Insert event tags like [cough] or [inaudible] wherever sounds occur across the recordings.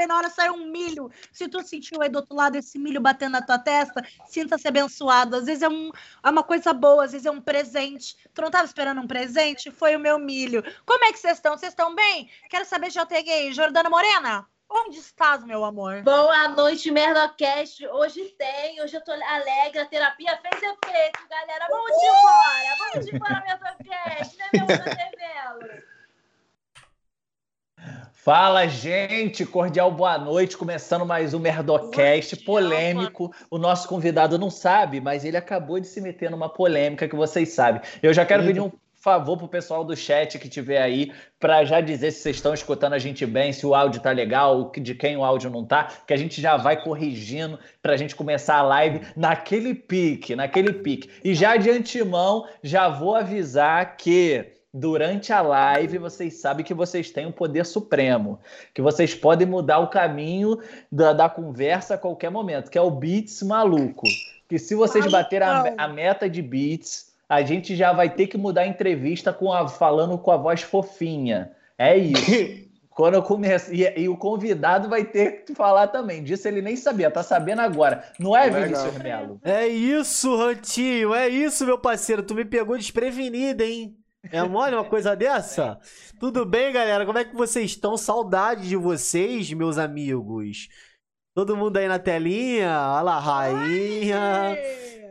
bem na hora, saiu um milho. Se tu sentiu aí do outro lado esse milho batendo na tua testa, sinta-se abençoado. Às vezes é, um, é uma coisa boa, às vezes é um presente. Tu não tava esperando um presente? Foi o meu milho. Como é que vocês estão? Vocês estão bem? Quero saber, já peguei. Jordana Morena? Onde estás, meu amor? Boa noite, Merdocast. Hoje tem, hoje eu tô alegre, a terapia fez efeito, galera. Vamos embora, vamos embora, Merdocast, né, meu Fala, gente! Cordial boa noite. Começando mais um Merdocast polêmico. O nosso convidado não sabe, mas ele acabou de se meter numa polêmica que vocês sabem. Eu já quero pedir um favor pro pessoal do chat que tiver aí para já dizer se vocês estão escutando a gente bem, se o áudio tá legal, de quem o áudio não tá, que a gente já vai corrigindo para a gente começar a live naquele pique, naquele pique. E já de antemão, já vou avisar que durante a live vocês sabem que vocês têm o um poder supremo, que vocês podem mudar o caminho da, da conversa a qualquer momento, que é o beats maluco. Que se vocês baterem a, a meta de beats a gente já vai ter que mudar a entrevista com a, falando com a voz fofinha. É isso. [laughs] Quando eu começo. E, e, o convidado vai ter que falar também. Disso ele nem sabia, tá sabendo agora. Não é, Vinícius Melo? É isso, Rantinho. É isso, meu parceiro. Tu me pegou desprevenido, hein? É mole uma coisa dessa? Tudo bem, galera? Como é que vocês estão? Saudade de vocês, meus amigos. Todo mundo aí na telinha? Olha lá, rainha.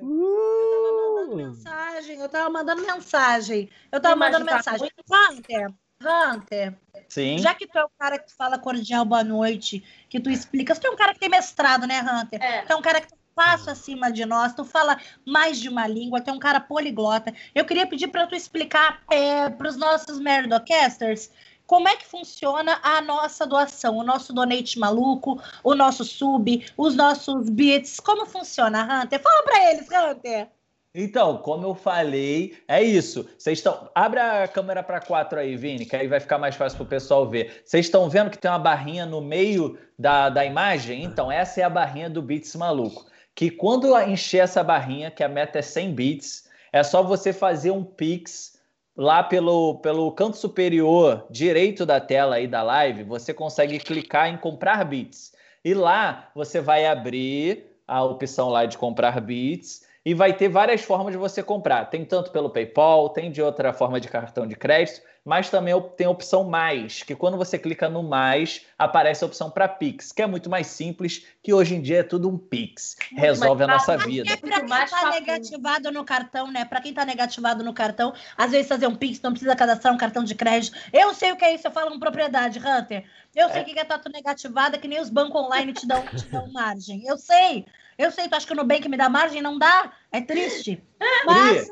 Uh! mensagem mensagem, eu tava mandando mensagem. Eu tava mandando mensagem. Hunter, Hunter. Sim. Já que tu é o cara que fala cordial boa noite, que tu explica. Tu é um cara que tem mestrado, né, Hunter? É. Tu é um cara que tá passo acima de nós, tu fala mais de uma língua, tu é um cara poliglota. Eu queria pedir para tu explicar é, para os nossos Merdocasters como é que funciona a nossa doação, o nosso donate maluco, o nosso sub, os nossos bits, como funciona, Hunter? Fala para eles, Hunter. Então, como eu falei, é isso. Vocês estão. Abre a câmera para quatro aí, Vini, que aí vai ficar mais fácil para o pessoal ver. Vocês estão vendo que tem uma barrinha no meio da, da imagem? Então, essa é a barrinha do Bits Maluco. Que quando encher essa barrinha, que a meta é 100 bits, é só você fazer um Pix lá pelo, pelo canto superior direito da tela aí da live. Você consegue clicar em comprar bits. E lá você vai abrir a opção lá de comprar bits e vai ter várias formas de você comprar. Tem tanto pelo PayPal, tem de outra forma de cartão de crédito, mas também tem a opção mais, que quando você clica no mais, aparece a opção para Pix, que é muito mais simples, que hoje em dia é tudo um Pix, muito resolve a nossa vida. É para quem está negativado no cartão, né? Para quem está negativado no cartão, às vezes fazer um Pix não precisa cadastrar um cartão de crédito. Eu sei o que é isso, eu falo com propriedade, Hunter. Eu sei o é. que é tatu negativada, que nem os bancos online te dão, te dão [laughs] margem. Eu sei. Eu sei, tu acha que o Nubank me dá margem? Não dá. É triste. [laughs] Mas.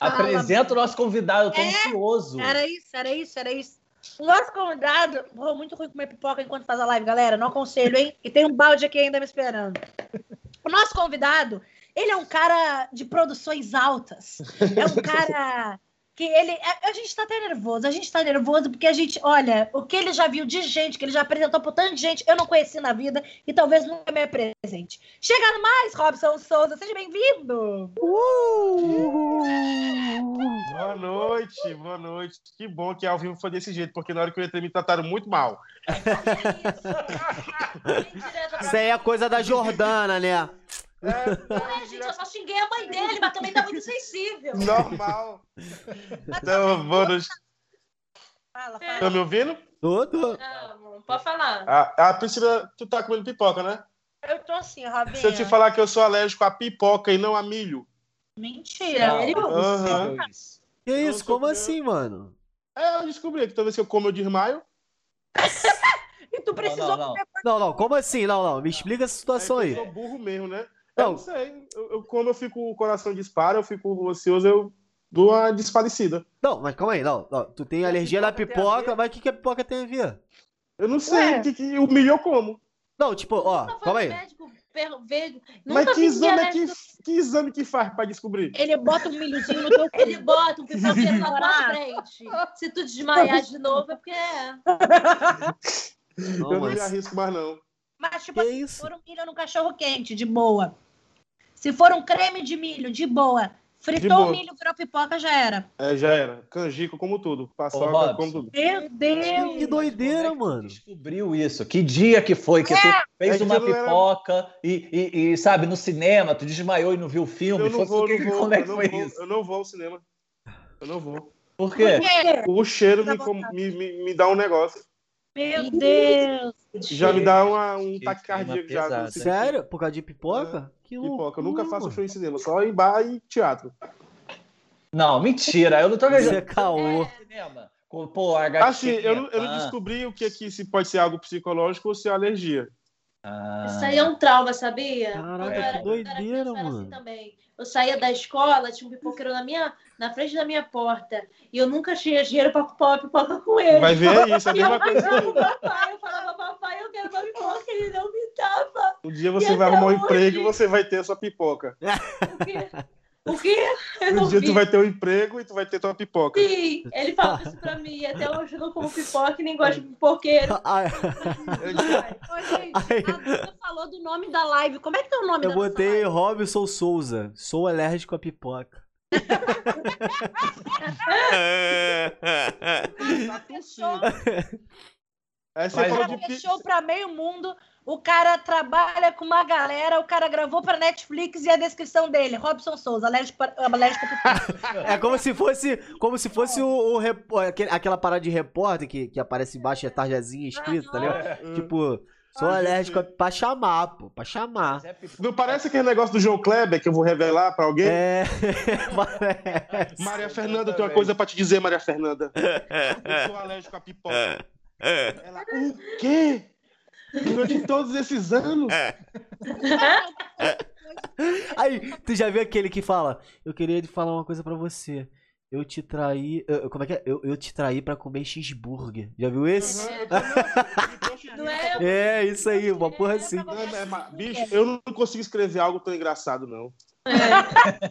apresenta o nosso convidado, eu tô é, ansioso. Era isso, era isso, era isso. O nosso convidado. Vou muito ruim comer pipoca enquanto faz a live, galera. Não aconselho, hein? E tem um balde aqui ainda me esperando. O nosso convidado, ele é um cara de produções altas. É um [laughs] cara que ele. A, a gente tá até nervoso, a gente tá nervoso porque a gente, olha, o que ele já viu de gente, que ele já apresentou por tanta gente, eu não conheci na vida e talvez nunca me apresente. Chegando mais, Robson Souza, seja bem-vindo! Uh! Boa noite, boa noite. Que bom que ao vivo foi desse jeito, porque na hora que eu entrei me trataram muito mal. [laughs] [laughs] Isso aí é coisa da Jordana, né? É, [laughs] é, gente, eu só xinguei a mãe dele, mas também tá muito sensível. Normal. Então, vamos. Fala, fala. Tá me ouvindo? Tudo. Não, pode falar. A, a Priscila, tu tá comendo pipoca, né? Eu tô assim, Rabinha. Se eu te falar que eu sou alérgico a pipoca e não a milho. Mentira. Uhum. Que isso? Como assim, mano? É, eu descobri que toda vez que eu como eu desmaio. [laughs] e tu precisou não, não, não. comer. Não, não, como assim? Não, não. Me explica essa situação é aí. Eu sou burro mesmo, né? Não. Eu não sei. Eu, eu, quando eu fico, o coração dispara, eu fico ansioso, eu dou uma desfalecida. Não, mas calma aí, não. não. Tu tem alergia na pipoca, mas o que, que a pipoca tem a ver? Eu não sei. O que, que o milho eu como? Não, tipo, ó, calma aí. Mas que exame, que, que exame que faz pra descobrir? Ele bota um milhozinho no teu Ele bota um pipoqueiro na tua frente. Se tu desmaiar de novo, é porque é. Não, [laughs] eu não me arrisco mais, não. Mas, tipo, se for um milho no cachorro quente, de boa. Se for um creme de milho, de boa. Fritou o milho, virou pipoca, já era. É, já era. Canjico como tudo. Paçoca Robson. como tudo. Meu Deus! Que doideira, Como é que mano. Descobriu isso. Que dia que foi que tu fez É uma eu não era- pipoca e, e- e, sabe, no cinema, tu desmaiou e não viu o filme? Eu não Foi- vou, que- não vou, como é eu que não foi vou, isso? eu não vou ao cinema. Eu não vou. Por quê? O cheiro Dá me, com- me, me, me dá um negócio. Meu Deus! Já me dá uma, um Que taquicardia clima já. cinema. Sério? Por causa de pipoca? Que loucura. Pipoca. Eu nunca faço mano. show em cinema, só em bar e teatro. Não, mentira. Eu não tô Isso é acreditando. caô. Cinema. Com, Pô, a gatinha. Assim, eu não, eu não descobri o que aqui se pode ser algo psicológico ou se é alergia. ah. Isso aí é um trauma, sabia? Caraca, que doideira, era assim mano. também. Eu saía da escola, tinha um pipoqueiro na, minha, na frente da minha porta. E eu nunca tinha dinheiro pra comprar uma pipoca com ele. Vai ver é isso, é a E eu mesma coisa. falava pro papai, eu falava, papai, eu quero uma pipoca, ele não me dava. Um dia E você até vai arrumar um hoje? emprego e você vai ter a sua pipoca. [laughs] O quê? O quê? Eu Um dia vi. tu vai ter um emprego e tu vai ter tua pipoca. Sim, ele falava isso pra mim. Até hoje eu não como pipoca e nem gosto de pipoqueiro. Ai, Ô, gente, Ai. a Duda falou do nome da live. Como é que é o nome eu da nossa botei? Robson Souza. Sou alérgico a pipoca. Fechou, você Mas- falou cara de pi- fechou pra meio mundo. O cara trabalha com uma galera, o cara gravou pra Netflix e a descrição dele, Robson Souza, alérgico, alérgico a pipoca. [laughs] É como se fosse, como se fosse o, o aquela parada de repórter que, que aparece embaixo, é tarjazinha escrito, tá ligado? Hum. Tipo, sou Ah, alérgico a, sim. pra chamar, pô, pra chamar. É. Não parece aquele negócio do João Kleber que eu vou revelar pra alguém? É, [laughs] parece. Maria Fernanda, eu tenho uma coisa pra te dizer, Maria Fernanda. [laughs] Eu sou alérgico a pipoca. Ela, o quê? Durante todos esses anos? [laughs] Aí, tu já viu aquele que fala, eu queria te falar uma coisa pra você. Eu te traí. eu- como é que é? Eu, eu te traí pra comer cheeseburger. Já viu esse? Aham, eu [laughs] é? É, isso aí, uma porra assim. Não, é, mas, bicho, eu não consigo escrever algo tão engraçado, não.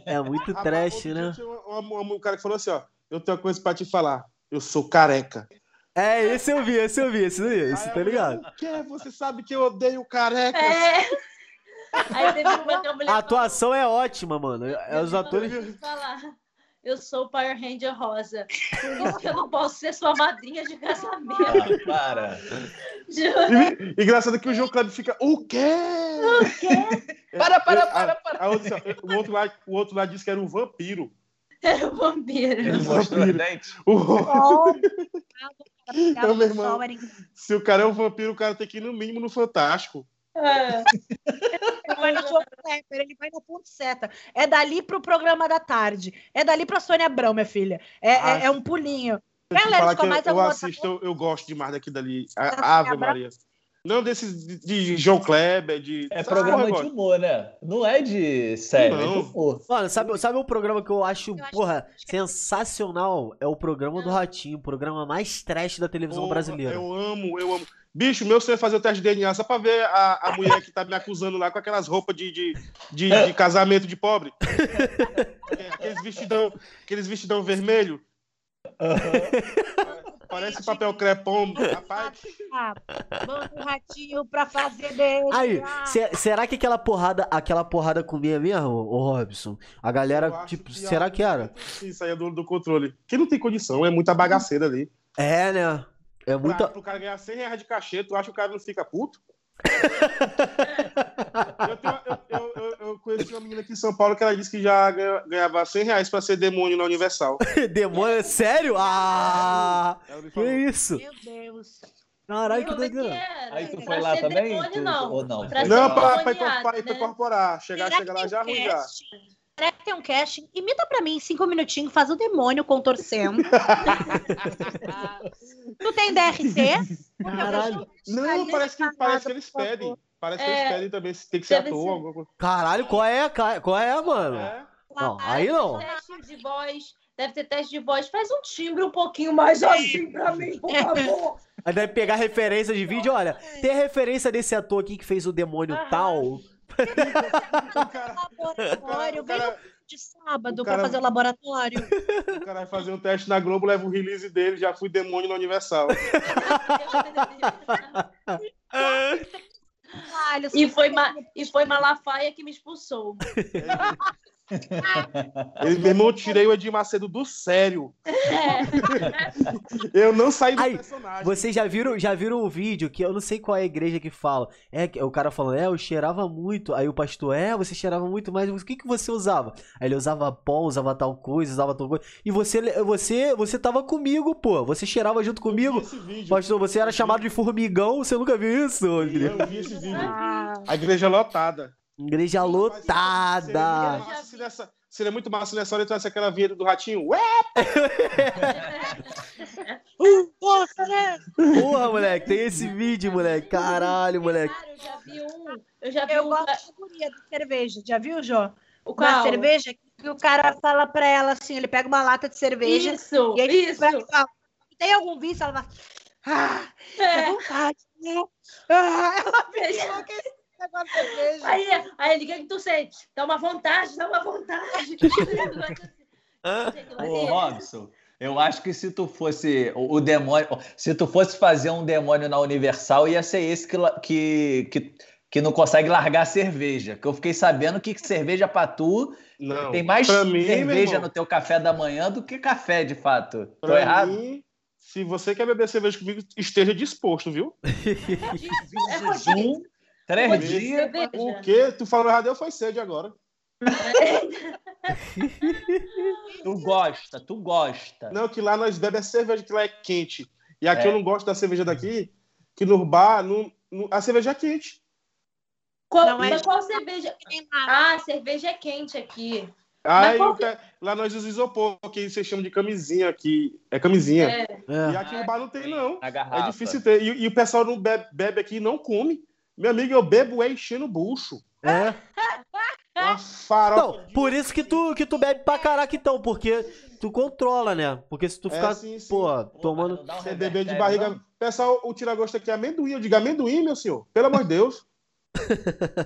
É muito Ah, trash, né? tinha um, um- um cara que falou assim, ó, eu tenho uma coisa pra te falar. Eu sou careca. É, esse eu vi, esse eu vi, esse eu vi, esse tá a ligado? O quê? Você sabe que eu odeio carecas. É. Aí teve uma que a mulher A atuação é ótima, mano. É, Os atores. falou, falar, eu sou o Power Ranger rosa. Por isso que eu não posso ser sua madrinha de casamento. Ah, para. Juro. E, engraçado que o João Kleber fica, o quê? Para, para, Eu- para, a- para. a ó, o, outro lá, o outro lá disse que era um vampiro. Era o vampiro. Ele mostrou os dentes. O- Sol, [laughs] Não, meu irmão. sol era incrível. se o cara é um vampiro, o cara tem que ir no mínimo no Fantástico. É. Ele vai no João Kleber, ele vai no ponto seta. É dali pro programa da tarde. É dali pra Sônia Abrão, minha filha. É, Ah, é, é um pulinho. Eu Galera, falar que eu, assisto, eu, eu gosto demais daqui dali. A- Ave Abra- Maria. Não desses de, de João Kleber, de. É programa porra de humor, né? Não é de série, é de Não. humor. Mano, sabe, sabe um programa que eu acho, Eu acho- porra, sensacional? É o programa do Ratinho, o programa mais trash da televisão Porra, brasileira. Eu amo, eu amo. Bicho, meu sonho é fazer o teste de DNA só pra ver a, a mulher que tá me acusando lá com aquelas roupas de, de, de, de [laughs] casamento de pobre. Aqueles vestidão, aqueles vestidão vermelho. [laughs] Parece papel crepom, [laughs] rapaz. Manda o ratinho pra fazer dele. Aí, Ah, se- será que aquela porrada, aquela porrada comia mesmo, ô Robson? A galera, tipo, que será que era? Sim, saia do, do controle. Quem não tem condição, é muita bagaceira ali. É, né? É Pra, muita. pro cara ganhar 100 reais de cachê, tu acha que o cara não fica puto? [laughs] eu, tenho- eu- eu- eu- eu conheci uma menina aqui em São Paulo que ela disse que já ganha- ganhava 100 reais pra ser demônio na Universal. [laughs] Demônio, sério? Ah! Que isso? Meu Deus. Caralho, que doideira. Aí tu Pra foi lá também? demônio, não. ou não? Pra Não, lá. pra, pra, pra, pra né? incorporar. Chegar, Será chega que lá já ruim já. Será que tem um casting? Imita pra mim, cinco minutinhos, faz o demônio contorcendo. [laughs] tu tem DRT? Caralho. Não, parece que, parece que eles pedem. Parece que É, eles pedem também. se Tem que ser deve ator, ser. alguma coisa. Caralho, qual é, ca- qual é, mano? É. Não, aí não. Teste de voz. Deve ter teste de voz. Faz um timbre um pouquinho mais assim pra mim, por [laughs] favor. Aí deve pegar referência de vídeo, olha, tem referência desse ator aqui que fez o demônio Aham. tal. [laughs] O cara, Laboratório. o Vem cara- de sábado o cara- pra fazer o laboratório. [laughs] o cara vai fazer um teste na Globo, leva o release dele, já fui demônio na Universal. Caralho, e, foi Ma... e foi Malafaia que me expulsou. [laughs] [laughs] Ele, meu irmão, eu tirei o Edir Macedo do sério. [laughs] Eu não saí do Aí, personagem. Vocês já viram, já viram um vídeo que eu não sei qual é a igreja que fala. É que- o cara falando, é, eu cheirava muito. Aí o pastor, é, você cheirava muito, mas o que, que você usava? Aí ele usava pó, usava tal coisa, usava tal coisa. E você, você, você tava comigo, pô. Você cheirava junto Eu vi comigo. esse vídeo. Pastor, você era chamado de formigão, você nunca viu isso? Eu vi esse vídeo. Ah, A igreja lotada. Igreja Seria muito lotada. massa se nessa- Seria muito massa se nessa hora entrasse aquela vinheta do ratinho. Ué! [laughs] Nossa, né? Porra, moleque, tem esse vídeo, moleque. Caralho, moleque. Cara, eu já vi um. Eu já vi Eu um. gosto de cerveja. Já viu, Jô? O Uma qual? cerveja que o cara fala pra ela assim, ele pega uma lata de cerveja Isso, e aí isso. vai falar, tem algum vício? Ela fala, ah, é É. vontade, né? Ah, ela enlouquecida cerveja. Aí, aí ele, o que, que tu sente? Dá uma vontade, dá uma vontade. [laughs] Ô, Robson, eu acho que se tu fosse o, demônio, se tu fosse fazer um demônio na Universal, ia ser esse que, que, que, que não consegue largar a cerveja. Que eu fiquei sabendo que cerveja pra tu Não. tem mais mim, cerveja no teu café da manhã do que café, de fato. Tô pra errado? mim, se você quer beber cerveja comigo, esteja disposto, viu? É [laughs] Jejum, três dias. O quê? Tu falou errado, eu foi sede agora. [laughs] Tu gosta, tu gosta. Não, que lá nós bebemos cerveja que lá é quente. E aqui É. eu não gosto da cerveja daqui, que no bar, no, no- a cerveja é quente. Qual, Não é- mas qual cerveja? Tem lá. Ah, cerveja é quente aqui. Aí qual lá nós usamos isopor, que vocês chamam de camisinha aqui. É camisinha. É. E É. aqui no bar não tem, não. É difícil ter. E, e o pessoal não bebe, bebe aqui e não come. Meu amigo, eu bebo é enchendo o bucho. É. [laughs] Uma farofa. Então, por isso que tu, que tu bebe pra caraca, então, porque tu controla, né? Porque se tu É, ficar, sim, sim. pô, Pô, tomando. dá um Você beber de barriga. não? Pessoal, o tira-gosto aqui é amendoim. Eu digo amendoim, meu senhor. Pelo amor de Deus.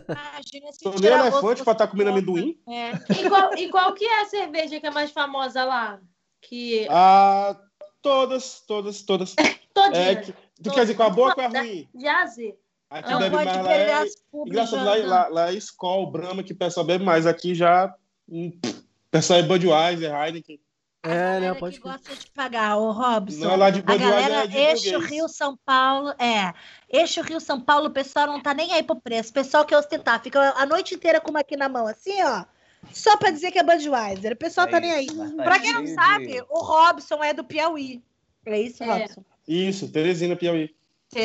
Imagina se tirar elefante gosto pra estar comendo gostoso. amendoim. É. E qual, e qual que é a cerveja que é mais famosa lá? Que Ah, todas, todas, todas. [laughs] todinha. É, que, tu quer dizer com a boa ou com a ruim? De aze. Aqui Não bebe pode mais lá. perder É, as públicas. engraçado, lá, lá, lá é Skol, Brahma, que o pessoal bebe mais. Aqui já. hum, O pessoal é Budweiser, Heineken. É, né? galera Pode que gosta de pagar, ô Robson. Não é lá de A Budweiser, galera é de eixo. Rio São Paulo, é. Eixo Rio São Paulo, o pessoal não tá nem aí pro preço. O pessoal quer ostentar, fica a noite inteira com uma aqui na mão, assim, ó. Só pra dizer que é Budweiser. O pessoal tá É nem aí. isso, mas tá Pra quem não sabe, o Robson é do Piauí. É isso, É. Robson? Isso, Teresina, Piauí.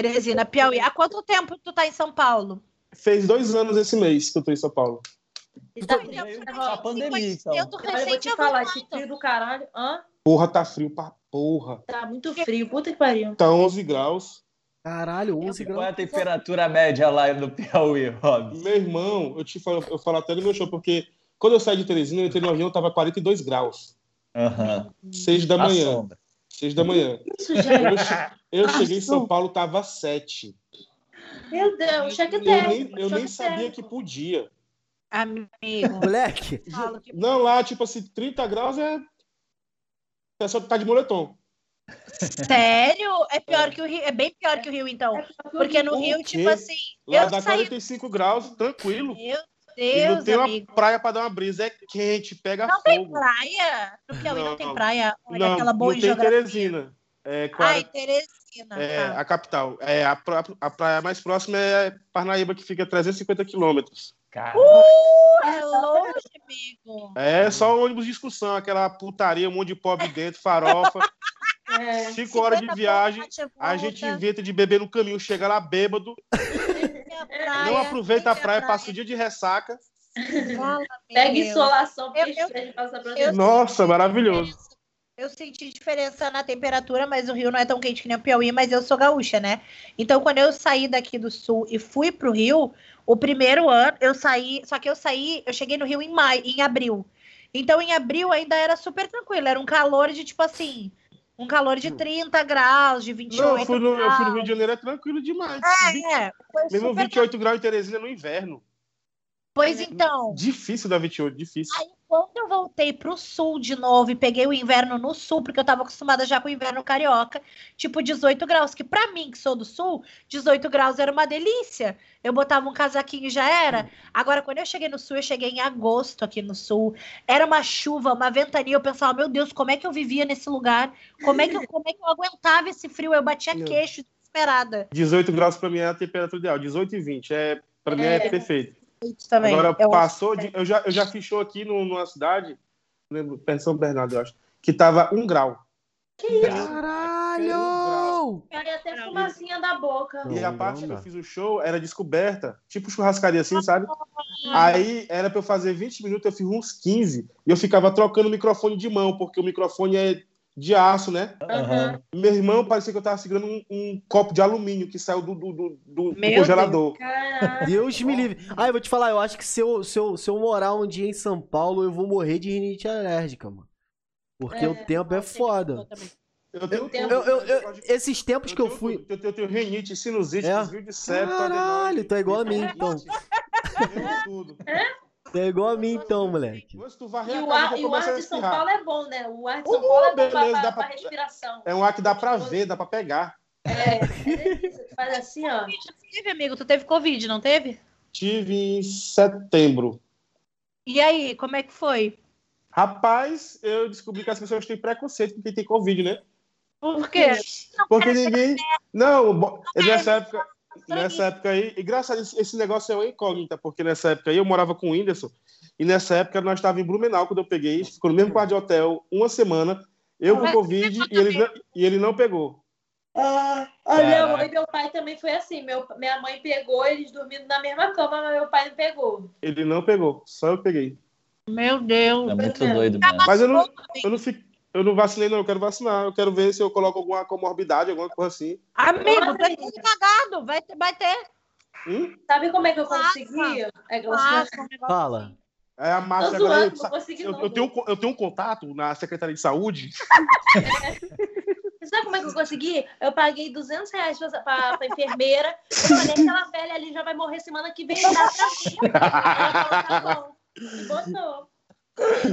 Teresina, Piauí. Há quanto tempo tu tá em São Paulo? Fez dois anos esse mês que eu tô em São Paulo. E tá frio. eu- Só a pandemia, então. Eu tô Olha, eu vou recente, falar, esse frio do caralho. Hã? Porra, tá frio pra porra. Tá muito frio. Puta que pariu. Tá 11 graus. Caralho, 11 Qual é graus. a temperatura média lá no Piauí, Robson? Meu irmão, eu te falo, eu falo até no meu show, porque quando eu saí de Teresina, eu entrei no avião, tava 42 graus. Aham. 6 da A manhã. sombra. 6 da manhã. Isso já é. Eu, che- eu cheguei em São. Paulo, tava 7. Meu Deus, cheque Eu nem, eu nem choque sabia térmico. que podia. Amigo, Moleque, Não, lá, tipo assim, 30 graus é. O pessoal tá de moletom. Sério? É pior que o Rio. É bem pior que o Rio, então. Porque no Rio, tipo assim, Lá eu dá saí. 45 graus, tranquilo. Meu E não Deus, tem uma amigo. praia pra dar uma brisa. É quente, pega Não tem fogo. praia? No Piauí não, tem Não. praia. Olha Não, aquela boa não em tem. Teresina. É, quara- Ai, Teresina. é, tá. a capital. É, a, a praia mais próxima é Parnaíba, que fica a 350 quilômetros. Cara, É longe, amigo. É só um ônibus de excursão, aquela putaria, um monte de pobre dentro, farofa. [laughs] É. Cinco horas de 50 viagem, a gente inventa de beber no caminho, chega lá bêbado, praia, não aproveita a tem praia, passa o dia de ressaca. [laughs] Fala, Pega insolação, Eu- eu- estresse passa pra eu-. Nossa, maravilhoso. Eu senti diferença na temperatura, mas o Rio não é tão quente que nem o Piauí, mas eu sou gaúcha, né? Então, quando eu saí daqui do sul e fui pro Rio, o primeiro ano eu saí, só que eu saí, eu cheguei no Rio em maio, em abril. Então, em abril ainda era super tranquilo, era um calor de tipo assim, um calor de 30 graus, de 28 Não, eu fui, no, eu graus. fui no Rio de Janeiro, é tranquilo demais. É, foi Mesmo super 28 graus em Teresina no inverno. Pois então, Difícil dar 28, difícil. Aí- quando eu voltei pro sul de novo e peguei o inverno no sul, porque eu tava acostumada já com o inverno carioca, tipo 18 graus, que pra mim, que sou do sul, 18 graus era uma delícia. Eu botava um casaquinho e já era. Agora, quando eu cheguei no sul, eu cheguei em agosto aqui no sul. Era uma chuva, uma ventania. Eu pensava, meu Deus, como é que eu vivia nesse lugar? Como é que eu, como é que eu aguentava esse frio? Eu batia queixo desesperada. 18 graus pra mim é a temperatura ideal. 18 e 20. É, pra mim é, É. perfeito. Isso também. Agora Eu passou de. Eu já, eu já fiz show aqui no- numa cidade, lembro, perto São Bernardo, eu acho, que tava um grau. Caralho! Cai até fumacinha da boca. E a parte que eu fiz o show era descoberta, tipo churrascaria assim, sabe? Aí era pra eu fazer 20 minutos, eu fiz uns 15. E eu ficava trocando o microfone de mão, porque o microfone é de aço, né? Aham. Meu irmão parecia que eu tava segurando um, um copo de alumínio que saiu do, do, do- do- congelador. Caraca. Deus me livre. Ah, eu vou te falar, eu acho que se eu, se, eu, se eu morar um dia em São Paulo, eu vou morrer de rinite alérgica, mano. Porque É, o tempo é foda. Eu tenho Eu- Eu, eu- esses tempos que eu fui. tudo. Eu tenho, eu tenho renite, sinusite, É? desvio de septo, Caralho, é igual a mim, então. Eu tenho tudo. Tu é igual a mim, então, moleque. Mas tu varrer E o ar, e o ar de São. Paulo é bom, né? O ar de São Uh, Paulo é bom beleza, pra, dá pra, pra- respiração. É um ar que dá pra ver, dá pra pegar. É, é faz assim, ó. Não teve, amigo? Tu teve Covid, não teve? Tive em setembro. E aí, como é que foi? Rapaz, eu descobri que as pessoas têm preconceito com quem tem Covid, né? Por quê? Porque ninguém. Não, bo- é nessa época. Nessa época aí, e graças a esse negócio é uma incógnita, porque nessa época aí eu morava com o Whindersson, e nessa época nós estávamos em Blumenau quando eu peguei, ficou no mesmo quarto de hotel uma semana, eu com Covid e ele, não, e ele não pegou. A minha Caraca. mãe e meu pai também foi assim. Meu, minha mãe pegou, eles dormindo na mesma cama, mas meu pai não pegou. Ele não pegou, só eu peguei. Meu Deus. É muito doido mesmo. Mas eu não, eu não, fico, eu não vacinei, não, eu quero vacinar. Eu quero ver se eu coloco alguma comorbidade, alguma coisa assim. Amigo, tá amiga. tudo cagado. Vai ter, vai ter. Hum? Sabe como é que eu consegui? É que eu, Fala. É a máscara zoando, agora. não consegui Eu, não. eu, tenho, um eu tenho um contato na Secretaria de Saúde. [laughs] Sabe como é que eu consegui? Eu paguei 200 reais pra, pra, pra enfermeira. Eu falei, aquela velha ali já vai morrer semana que vem, dá pra mim. [laughs] Ela falou, tá bom. E botou.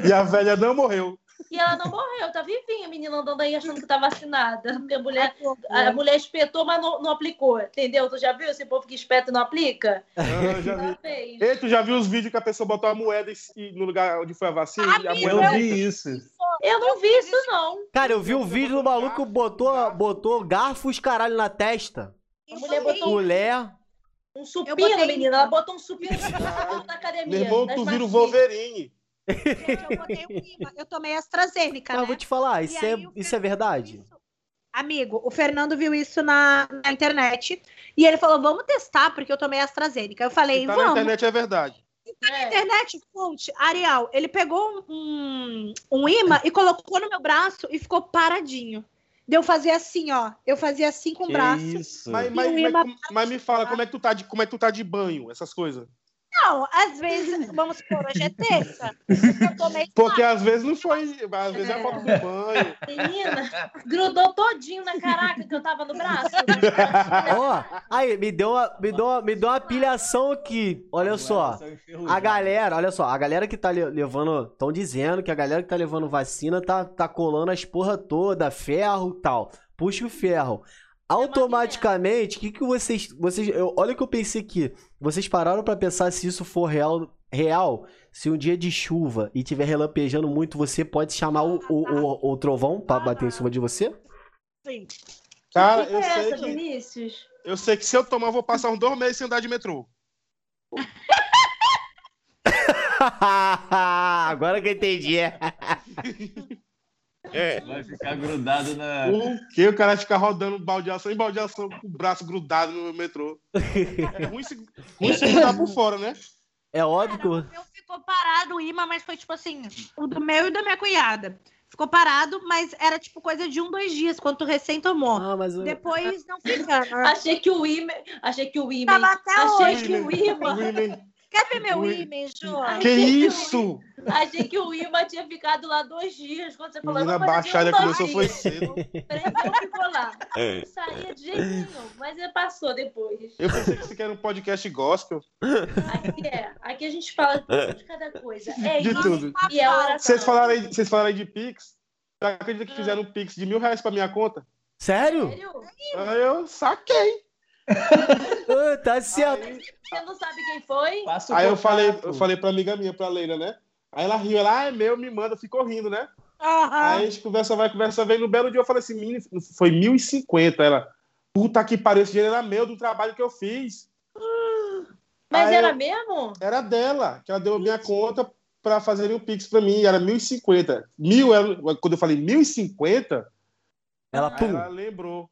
E a velha não morreu. E ela não morreu, tá vivinha, a menina andando aí achando que tá vacinada. [laughs] Porque a mulher, Ai, a mulher espetou, mas não, não aplicou, entendeu? Tu já viu esse povo que espeta e não aplica? Eu já vi. Ei, tu já viu os vídeos que a pessoa botou a moeda e- no lugar onde foi a vacina? e a Amigo, Eu moeda... vi isso. Eu não vi isso, não. Cara, eu vi o vídeo do maluco que botou, botou garfos caralho na testa. A mulher botou Mulher. um supino, menina. Ela botou um supino na Meu academia. irmão, das tu vira o. Wolverine. Gente, eu botei um imã. Eu tomei AstraZeneca, Mas eu né? vou te falar, isso é, aí isso é verdade? isso- Amigo, o Fernando viu isso na, na internet e ele falou: vamos testar, porque eu tomei AstraZeneca. Eu falei, tá na vamos. internet é verdade. É. internet, fonte, Arial, ele pegou um, um imã e colocou no meu braço e ficou paradinho. Deu fazer assim, ó. Eu fazia assim com o braço. isso. Mas, E mas, mas, imã- mas me fala, como é, que tu tá de, como é que tu tá de banho, essas coisas? Não, às vezes, vamos supor, hoje é terça. [laughs] Porque às vezes não foi, às vezes é a É. falta do banho. Menina, grudou todinho na caraca que eu tava no braço. [laughs] Ó, aí, me deu, uma, me, deu uma, me deu uma pilhação aqui. Olha só. A galera, olha só, a galera que tá le- levando. Estão dizendo que a galera que tá levando vacina tá, tá colando as porra toda, ferro e tal. Puxa o ferro. Automaticamente, o que, que vocês. vocês eu, olha o que eu pensei aqui. Vocês pararam pra pensar se isso for real. Real, se um dia de chuva e tiver relampejando muito, você pode chamar o, o, o, o trovão pra bater em cima de você? assim. Cara, que eu é sei essa, que, Vinícius? eu sei que se eu tomar, eu vou passar uns dois meses sem andar de metrô. [laughs] Agora que eu entendi. É. [laughs] Vai ficar grudado na. O que? O cara vai ficar rodando baldeação e baldeação com o braço grudado no metrô. É ruim se, ruim se grudar por fora, né? É óbvio. Cara, eu- o meu ficou parado o imã, mas foi tipo assim, o do meu e da minha cunhada. Ficou parado, mas era tipo coisa de um, dois dias, quando tu recém tomou. Ah, mas eu... Depois não fica. né? Achei que o imã. Achei que o imã. Tava até Achei hoje. que o imã. Quer ver meu e-mail, Jô? Que isso? Achei que o Wilma tinha ficado lá dois dias. Quando você falou, Menina mas baixada começou foi cedo. Prendeu, ficou lá. Não saía de jeito nenhum, mas ele passou depois. Eu pensei que você quer um podcast gospel. Aqui é. Aqui a gente fala de cada coisa. É De isso. tudo. E é oração. Vocês falaram aí, vocês falaram aí de Pix. Você acredita que fizeram um Pix de mil reais pra minha conta? Sério? Sério? Eu saquei. Ah, tá certo. Aí, Você não sabe quem foi? O aí eu falei, eu falei pra amiga minha, pra Leila, né? Aí ela riu, ela, ah, é meu, me manda, ficou rindo, né? Aham. Aí a gente conversa vai, conversa vem. No belo dia eu falei assim, foi 1.050. Ela, puta que pariu, esse dinheiro era meu, do trabalho que eu fiz. Mas Aí era eu- mesmo? Era dela, que ela deu a minha conta pra fazerem um Pix pra mim, era 1.050. Mil, ela- quando eu falei 1.050, Ela, pum. ela lembrou.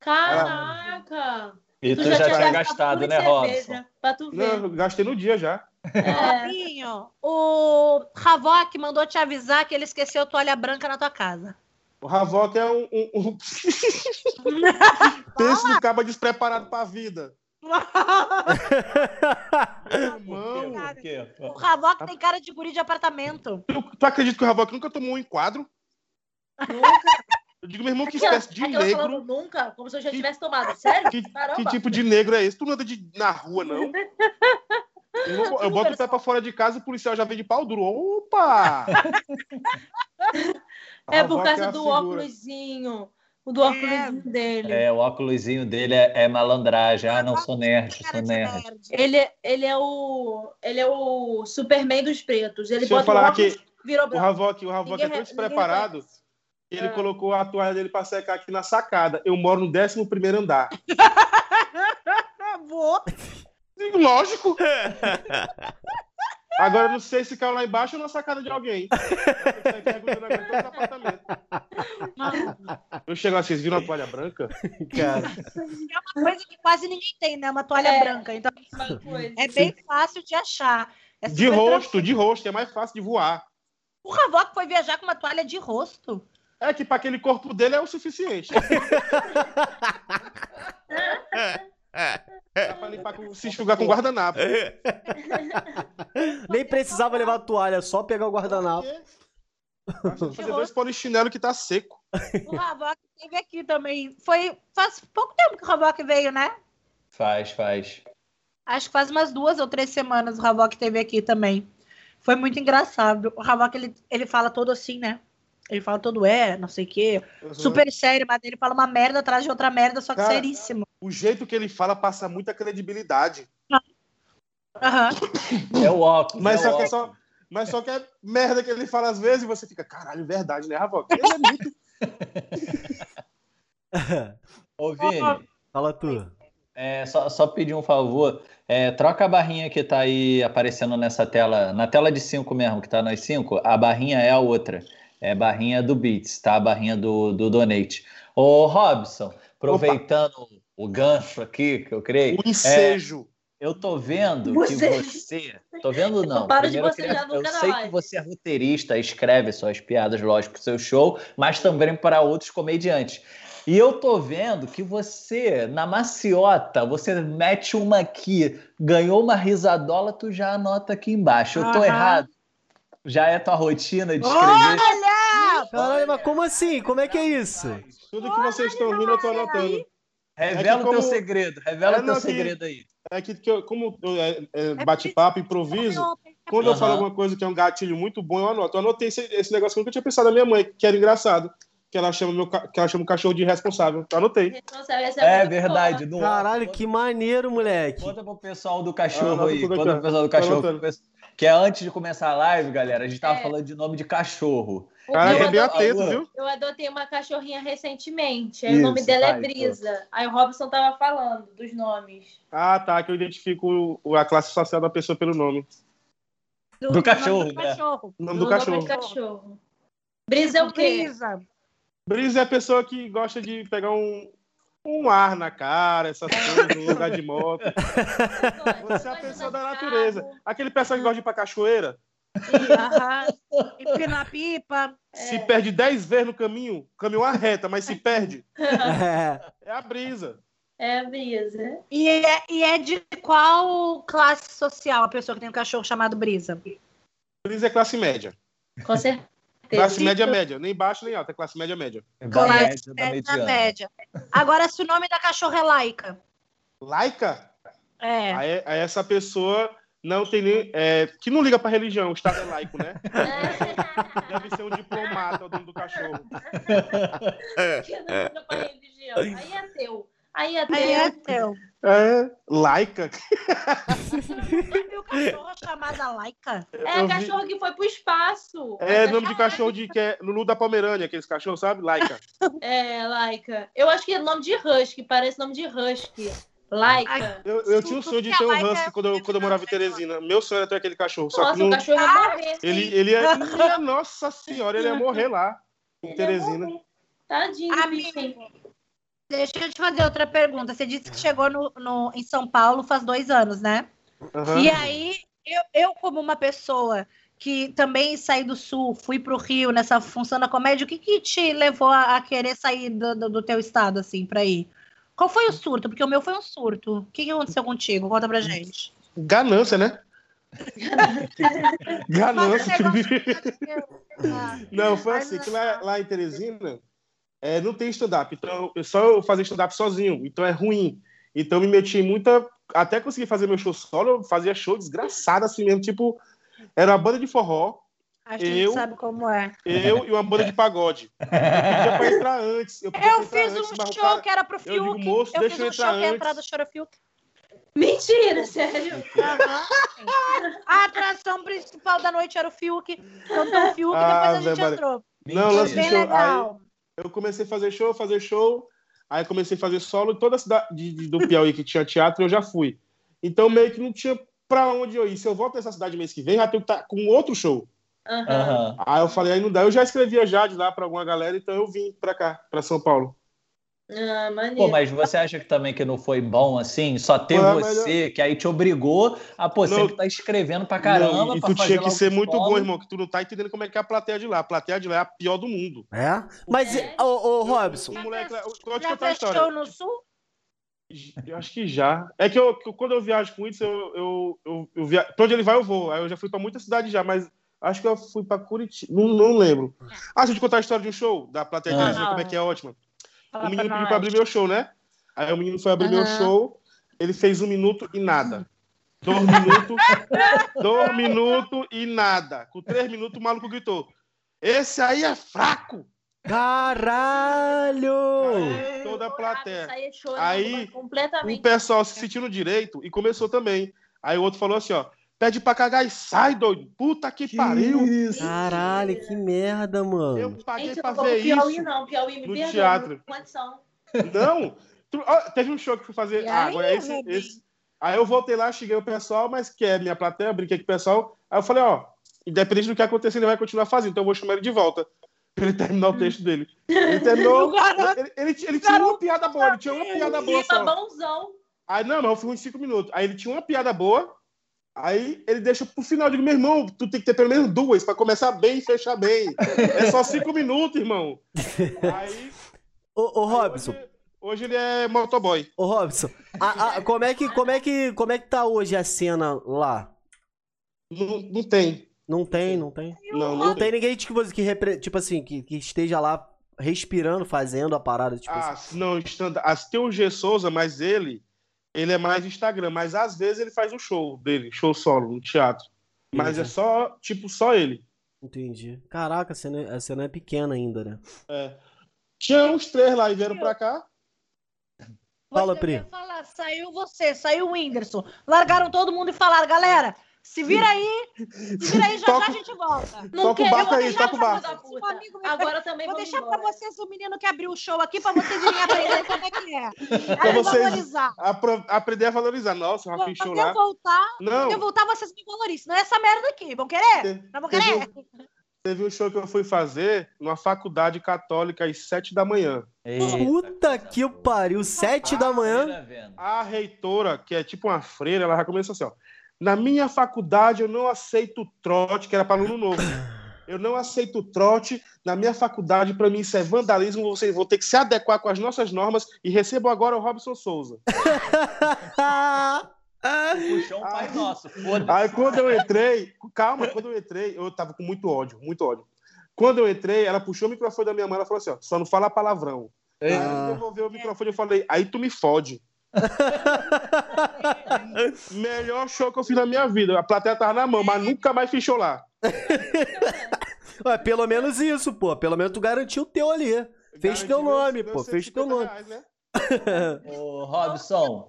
Caraca! E tu já, tinha gastado né, Robson? Pra tu Não, ver. eu gastei no dia já. É. Robinho, o Ravok mandou te avisar que ele esqueceu toalha branca na tua casa. O Havok é um. um, um... [laughs] Pensa no caba despreparado pra vida. [laughs] Irmão, Por quê? O Ravok tem cara de guri de apartamento. tu, tu acredita que o Havok nunca tomou um enquadro? Nunca. Eu digo, meu irmão, que espécie de aquela negro. falando nunca, como se eu já Que- tivesse tomado. Sério? Que, que tipo de negro é esse? Tu não anda de, na rua, não? [laughs] Eu, vou- eu boto o pé pra fora de casa e o policial já vem de pau duro. Opa! [laughs] É por causa a do figura. óculosinho. O do óculosinho dele. É, o óculosinho dele é, é malandragem. Ah, não, sou nerd, sou nerd. nerd. Ele, ele é o. Ele é o Superman dos pretos. Ele Deixa eu bota o falar óculos, que virou o branco. Havok, o Havok é tão re- despreparado ninguém ele Ah. colocou a toalha dele pra secar aqui na sacada. Eu moro no 11 primeiro andar. Vou. Digo, Lógico. Agora eu não sei se caiu lá embaixo ou na sacada de alguém. [laughs] Eu chego assim, vocês viram a toalha branca? Cara. É uma coisa que quase ninguém tem, né? Uma toalha É. branca. Então coisa. é bem fácil de achar. É De rosto, de rosto, é mais fácil de voar. O Ravok foi viajar com uma toalha de rosto. É que para aquele corpo dele é o suficiente. [laughs] Dá pra limpar com, se enxugar com guardanapo. Nem precisava levar toalha, só pegar o guardanapo. Fazer dois polichinelo que tá seco. O Ravok esteve aqui também. Foi faz pouco tempo que o Ravok veio, né? Faz, faz. Acho que faz umas duas ou três semanas o Ravok esteve aqui também. Foi muito engraçado. O Ravok, ele, ele fala todo assim, né? Ele fala todo é, não sei o quê. Super sério, mas ele fala uma merda atrás de outra merda, só que Cara, seríssimo. O jeito que ele fala passa muita credibilidade. Aham. É o óculos. Mas é só que é óculos. só. Mas só que é merda que ele fala às vezes e você fica, caralho, verdade, né, Ravok? Ele é muito. [laughs] Ô, Vini, Fala tu. é, só, só pedir um favor. É, troca a barrinha que tá aí aparecendo nessa tela, na tela de 5 mesmo, que tá nas 5, a barrinha é a outra. É barrinha do Beats, tá? Barrinha do, do Donate. Ô, Robson, aproveitando o gancho aqui que eu criei, O ensejo. eu tô vendo Você- que você. Tô vendo, não. Não para de Primeiro eu queria- Eu sei que você é roteirista, escreve suas piadas, lógico, pro seu show, mas também para outros comediantes. E eu tô vendo que você, na maciota, você mete uma aqui, ganhou uma risadola, tu já anota aqui embaixo. Eu tô errado. Já é tua rotina de escrever? Caralho, mas como assim? Como é que é isso? Tudo que vocês estão ouvindo, eu tô anotando. Revela É o teu como- segredo, revela É, o teu segredo aí. É que, que eu- como eu, é, é, bate-papo, improviso, quando eu Aham. falo alguma coisa que é um gatilho muito bom, eu anoto. Eu anotei esse, esse negócio que eu nunca tinha pensado na minha mãe, que era engraçado. Que ela chama, meu, que ela chama o cachorro de irresponsável. Eu anotei. É muito verdade. Caralho, que maneiro, moleque. Conta pro pessoal do cachorro Ah, aí. Conta pro pessoal do cachorro. Que é antes de começar a live, galera, a gente tava É. falando de nome de cachorro. Cara, é bem adotei- atento, viu? Eu adotei uma cachorrinha recentemente. Aí o Isso, nome dela é vai, Brisa. Aí o Robson tava falando dos nomes. Ah, tá, que eu identifico a classe social da pessoa pelo nome. Do cachorro, do né? cachorro. O nome Do do nome cachorro. de cachorro. Brisa é o quê? Brisa. Brisa é a pessoa que gosta de pegar um, um ar na cara, essas [laughs] coisas, andar de moto. Você é a pessoa da natureza. Aquele pessoal que gosta de ir pra cachoeira, Aham. Empinar a pipa. se perde 10 vezes no caminho, o caminho é uma reta, mas se perde, É. [laughs] é a brisa. É a Brisa. E é, e é de qual classe social a pessoa que tem um cachorro chamado Brisa? Brisa é classe média. Com certeza. Classe média média. Nem baixo nem alta, é classe média média. Da Classe média, da média, média. Agora, se o nome da cachorra é Laika. Laica? É. Aí, aí essa pessoa não tem nem. é, que não liga pra religião, o Estado é laico, né? [laughs] Deve ser um diplomata o dono do cachorro. que não liga pra religião. Aí é teu. Aí é teu. Aí é teu. É, laica. O cachorro é chamada Laika? É Eu vi- cachorra que foi pro espaço. É nome de cachorro de que é Lulu da Pomerânia, aqueles cachorros, sabe? Laica. [laughs] É, Laika. Eu acho que é nome de Husky, parece nome de Husky. Laika. Eu, eu tinha o sonho de ter um husky quando eu, quando eu morava em Teresina. Meu sonho era ter aquele cachorro. Só Nossa, que o não, cachorro ia morrer. ele, ele [laughs] ia. Minha Nossa senhora, ele ia morrer lá. Em Ele Teresina. Tadinho. Amigo, deixa eu te fazer outra pergunta. Você disse que chegou no, no- em São Paulo faz dois anos, né? Aham. E aí, eu, eu, como uma pessoa que também saí do Sul, fui pro Rio nessa função da comédia, o que, que te levou a, a querer sair do, do, do teu estado, assim, pra ir? Qual foi o surto? Porque o meu foi um surto. O que, que aconteceu contigo? Conta pra gente. Ganância, né? [laughs] Ganância. Ah, [laughs] Não, foi assim, que lá, lá em Teresina é, não tem stand-up. Então, eu só eu fazia stand-up sozinho. Então é ruim. Então eu me meti em muita. Até conseguir fazer meu show solo, eu fazia show desgraçado assim mesmo. Tipo, era uma banda de forró, a gente Eu- sabe como é. eu e uma banda de pagode. Eu pedia pra entrar antes. Eu, Eu fiz antes, um show cara- que era pro eu digo, Fiuk. moço, eu deixa fiz eu um entrar show que antes. entrar do Choro Fiuk. Mentira, sério. A atração principal da noite era o Fiuk. Cantou o Fiuk e Ah, depois a gente Zé Maria. entrou. Não, lance de Bem show. legal. Aí eu comecei a fazer show, fazer show. Aí comecei a fazer solo e toda a cidade de- de- do Piauí que tinha teatro eu já fui. Então meio que não tinha pra onde eu ir. Se eu volto nessa cidade mês que vem, já tenho que estar com outro show. Aham. Aí eu falei, aí não dá. Eu já escrevia já de lá pra alguma galera, então eu vim pra cá, pra São Paulo. Ah, maneiro. Pô, mas você acha que também que não foi bom assim? Só ter mas você, que aí te obrigou a, pô, Não. sempre tá escrevendo pra caramba. Não, e pra tu fazer tinha que ser muito bom, irmão, que tu não tá entendendo como é que é a plateia de lá. A plateia de lá é a pior do mundo. É? Mas, É. ô, ô, Robson, O moleque lá, eu vou te Já contar a fez história. show no Sul? Eu acho que já. É que, eu, que quando eu viajo com isso, eu, eu, eu, eu via... pra onde ele vai, eu vou. Aí eu já fui pra muita cidade já, mas acho que eu fui pra Curitiba. Não, não lembro. Ah, deixa eu te contar a história de um show da plateia de Ah. Como é que é ótima. Fala o menino pra pediu pra abrir meu show, né? Aí o menino foi abrir meu Aham. show, ele fez um minuto e nada. Dois minutos, dois minutos e nada. Com três minutos, o maluco gritou: Esse aí é fraco! caralho! Toda a plateia. Saía chorando Aí, O pessoal se sentindo direito e começou também. Aí o outro falou assim: ó, pede pra cagar e sai, doido. Puta que, pariu. isso? Caralho, que merda, Eu mano. paguei Gente, eu pra pro ver Piauí, isso. não. Piauí me no perdoa. teatro. não teve um show que eu fui fazer. Ah, aí, agora esse, Robinho? esse. Aí eu voltei lá, cheguei o pessoal, mas que é minha plateia, brinquei com o pessoal. Aí eu falei, ó, independente do que acontecer, ele vai continuar fazendo, então eu vou chamar ele de volta. Pra ele terminar o texto dele. Ele terminou. [laughs] Ele, ele, ele tinha uma piada boa, ele tinha uma piada boa Clima só. bonzão. Aí, não, mas eu fui uns cinco minutos. Aí ele tinha uma piada boa. Aí ele deixa pro final. Eu digo, meu irmão, tu tem que ter pelo menos duas pra começar bem e fechar bem. É só cinco minutos, irmão. Aí. Ô, ô Robson, Hoje, hoje ele é motoboy. ô Robson, a- a- como, é que, como, é que, como é que tá hoje a cena lá? Não, não tem. Não tem, não tem. Não, Não não tem ninguém que, você- que repre- tipo assim, que, que esteja lá respirando, fazendo a parada, tipo Ah, assim. não, stand... ah, tem o G Souza, mas ele, ele é mais Instagram. Mas às vezes ele faz um show dele, show solo, no teatro. Mas é Entendi. só, tipo, só ele. Entendi. Caraca, a cena, a cena é pequena ainda, né? É. Tinha uns três lá e vieram pra cá. Fala, Pri. falar, saiu você, saiu o Whindersson. Largaram todo mundo e falaram, galera, se vira aí, se vira aí, já Toca- já a gente volta. Não quero, eu vou aí, deixar pra puta. Um amigo meu Agora também Vou deixar pra vocês o menino que abriu o show aqui pra vocês irem [laughs] aprender como é que é. Pra Pra vocês valorizar. apro- aprender a valorizar. Nossa, o Rafinha show Quando eu lá. voltar, Não, eu voltar, vocês me valorizam. Não é essa merda aqui. Vão querer? Te- Não vão teve, querer? um, teve um show que eu fui fazer numa faculdade católica às sete da manhã. Eita, Puta que pariu, sete da manhã. A reitora, que é tipo uma freira, ela já começou assim, ó. Na minha faculdade eu não aceito trote, que era para aluno novo. Eu não aceito trote na minha faculdade. Para mim, isso é vandalismo. Vocês vão ter que se adequar com as nossas normas. E recebo agora o Robson Souza. Puxou um pai nosso. Foda-se. Aí quando eu entrei, calma, quando eu entrei, eu tava com muito ódio, muito ódio. Quando eu entrei, ela puxou o microfone da minha mãe, ela falou assim, ó, só não fala palavrão. Aí ela devolveu o microfone e eu falei, aí tu me fode. [laughs] Melhor show que eu fiz na minha vida. A plateia tava na mão, mas nunca mais fiz show lá. [laughs] Ué, pelo menos isso, pô. Pelo menos tu garantiu o teu ali. Fez Garanti teu nome, pô. Fez teu 150 nome. reais, né? [laughs] Ô, Robson.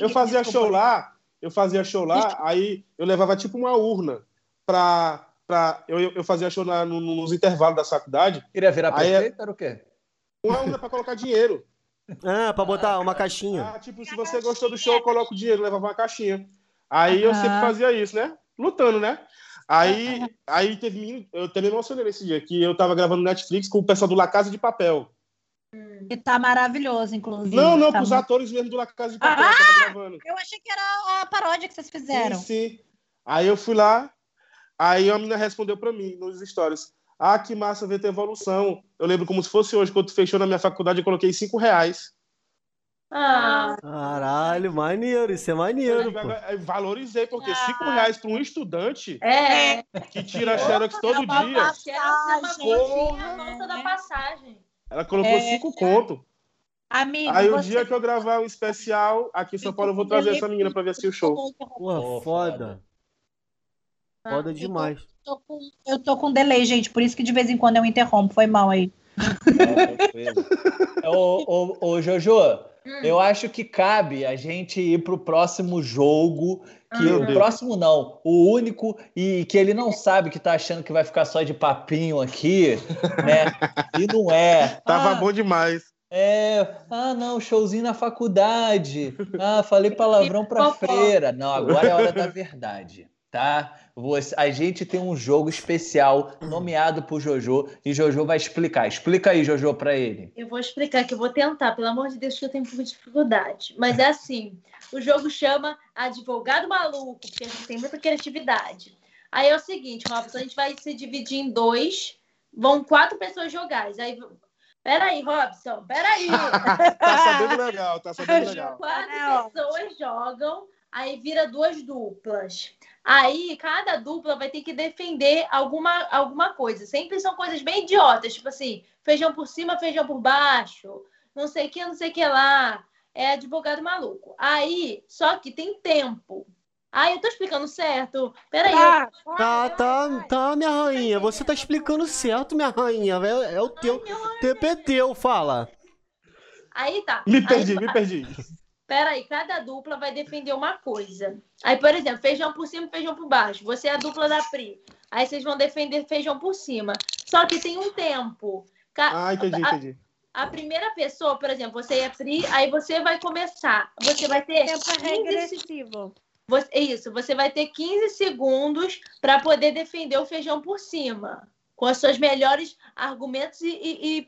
Eu fazia show lá, eu fazia show lá, aí eu levava tipo uma urna pra. pra eu, eu fazia show na- no- nos intervalos da faculdade, queria virar Aí é- prefeito? Era o quê? uma urna pra colocar dinheiro. Ah, pra botar uma caixinha. Ah, tipo, se você gostou do show, eu coloco o dinheiro, levava uma caixinha. Aí eu Aham. sempre fazia isso, né? Lutando, né? Aí, aí teve menino, eu também me emocionei nesse dia, que eu tava gravando Netflix com o pessoal do La Casa de Papel. Que tá maravilhoso, inclusive. Não, não, tá pros muito- atores mesmo do La Casa de Papel, Ah! que eu tava gravando. Eu achei que era a paródia que vocês fizeram. Sim, sim. Aí eu fui lá, aí a menina respondeu pra mim nos stories. Ah, que massa ver tua evolução. Eu lembro como se fosse hoje, quando tu fechou na minha faculdade, eu coloquei cinco reais. Ah, Caralho, maneiro. Isso é maneiro. Eu valorizei, porque Ah. cinco reais para um estudante é. que tira xerox todo uma dia, passagem. Porra, a volta da passagem. ela colocou É. cinco conto. Amigo, Aí o você... dia que eu gravar um especial aqui em São Paulo, eu vou trazer essa menina para ver assistir o show. Porra, Pô, foda. Ah, Foda demais. Eu tô, com, eu tô com delay, gente, por isso que de vez em quando eu interrompo. Foi mal aí. Não, tranquilo. [laughs] ô, ô, ô, Jojo, Hum. eu acho que cabe a gente ir pro próximo jogo. Que o próximo não, o único, e que ele não sabe que tá achando que vai ficar só de papinho aqui, né? E não é. Tava Ah, bom demais. É, ah, não, showzinho na faculdade. Ah, falei palavrão pra freira. Não, agora é a hora da verdade, tá? Você- a gente tem um jogo especial nomeado por Jojo e Jojo vai explicar. Explica aí, Jojo, pra ele. Eu vou explicar que eu vou tentar, pelo amor de Deus, que eu tenho um pouco de dificuldade. Mas é assim: o jogo chama Advogado Maluco, porque a gente tem muita criatividade. Aí é o seguinte, Robson, a gente vai se dividir em dois. Vão quatro pessoas jogar. Aí, peraí, Robson, peraí. [laughs] Tá sabendo legal, tá sabendo legal. Quatro É, pessoas jogam, aí vira duas duplas. Aí, cada dupla vai ter que defender alguma, alguma coisa. Sempre são coisas bem idiotas, tipo assim, feijão por cima, feijão por baixo, não sei o que, não sei o que lá. É advogado maluco. Aí, só que tem tempo. Aí, eu tô explicando certo. Peraí. Tá, Tá, tá, tá, minha rainha. Você tá explicando certo, minha rainha. É, é o teu. Tempo é teu, fala. Aí tá. Me Aí, perdi, me perdi. Peraí, cada dupla vai defender uma coisa. Aí, por exemplo, feijão por cima feijão por baixo. Você é a dupla da Pri. Aí vocês vão defender feijão por cima. Só que tem um tempo. Ca- Ah, entendi, a, entendi. a primeira pessoa, por exemplo, você é a Pri, aí você vai começar. Você vai ter tempo é 15 se- regressivo. você- isso, você vai ter 15 segundos para poder defender o feijão por cima. Com os seus melhores argumentos e, e, e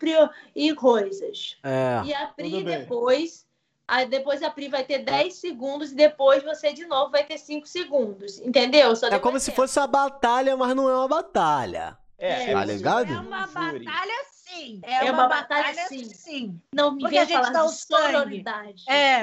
e coisas. É. E a Pri depois. Aí depois a Pri vai ter 10 segundos e depois você de novo vai ter 5 segundos. Entendeu? Só É como se fosse uma batalha, mas não é uma batalha. É, Tá isso ligado? É uma batalha sim. É, É uma, uma batalha, batalha, sim. sim. Não me Porque venha a gente falar dá de o sororidade. É.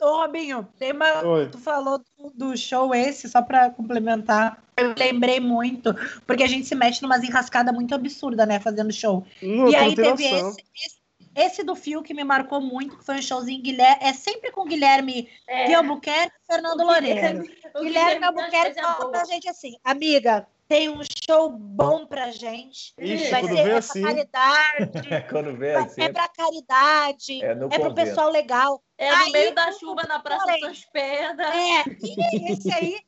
[laughs] Ô, Robinho, tem uma. Oi. Tu falou do, do show esse, só pra complementar. Eu lembrei muito, porque a gente se mete numas enrascadas muito absurda, né, fazendo show. Não, e aí teve esse, esse, esse do Fio que me marcou muito, que foi um showzinho Guilherme. É sempre com Guilherme É. de Albuquerque e Fernando Loureiro. O Guilherme Guilherme Albuquerque fala pra gente assim, amiga, tem um show bom pra gente. Ixi, vai ser é assim- pra caridade, [laughs] Quando vê assim, é pra caridade, é no é pro pessoal legal. É no Aí, meio da chuva na Praça porém, das Pedras. É, e esse aí.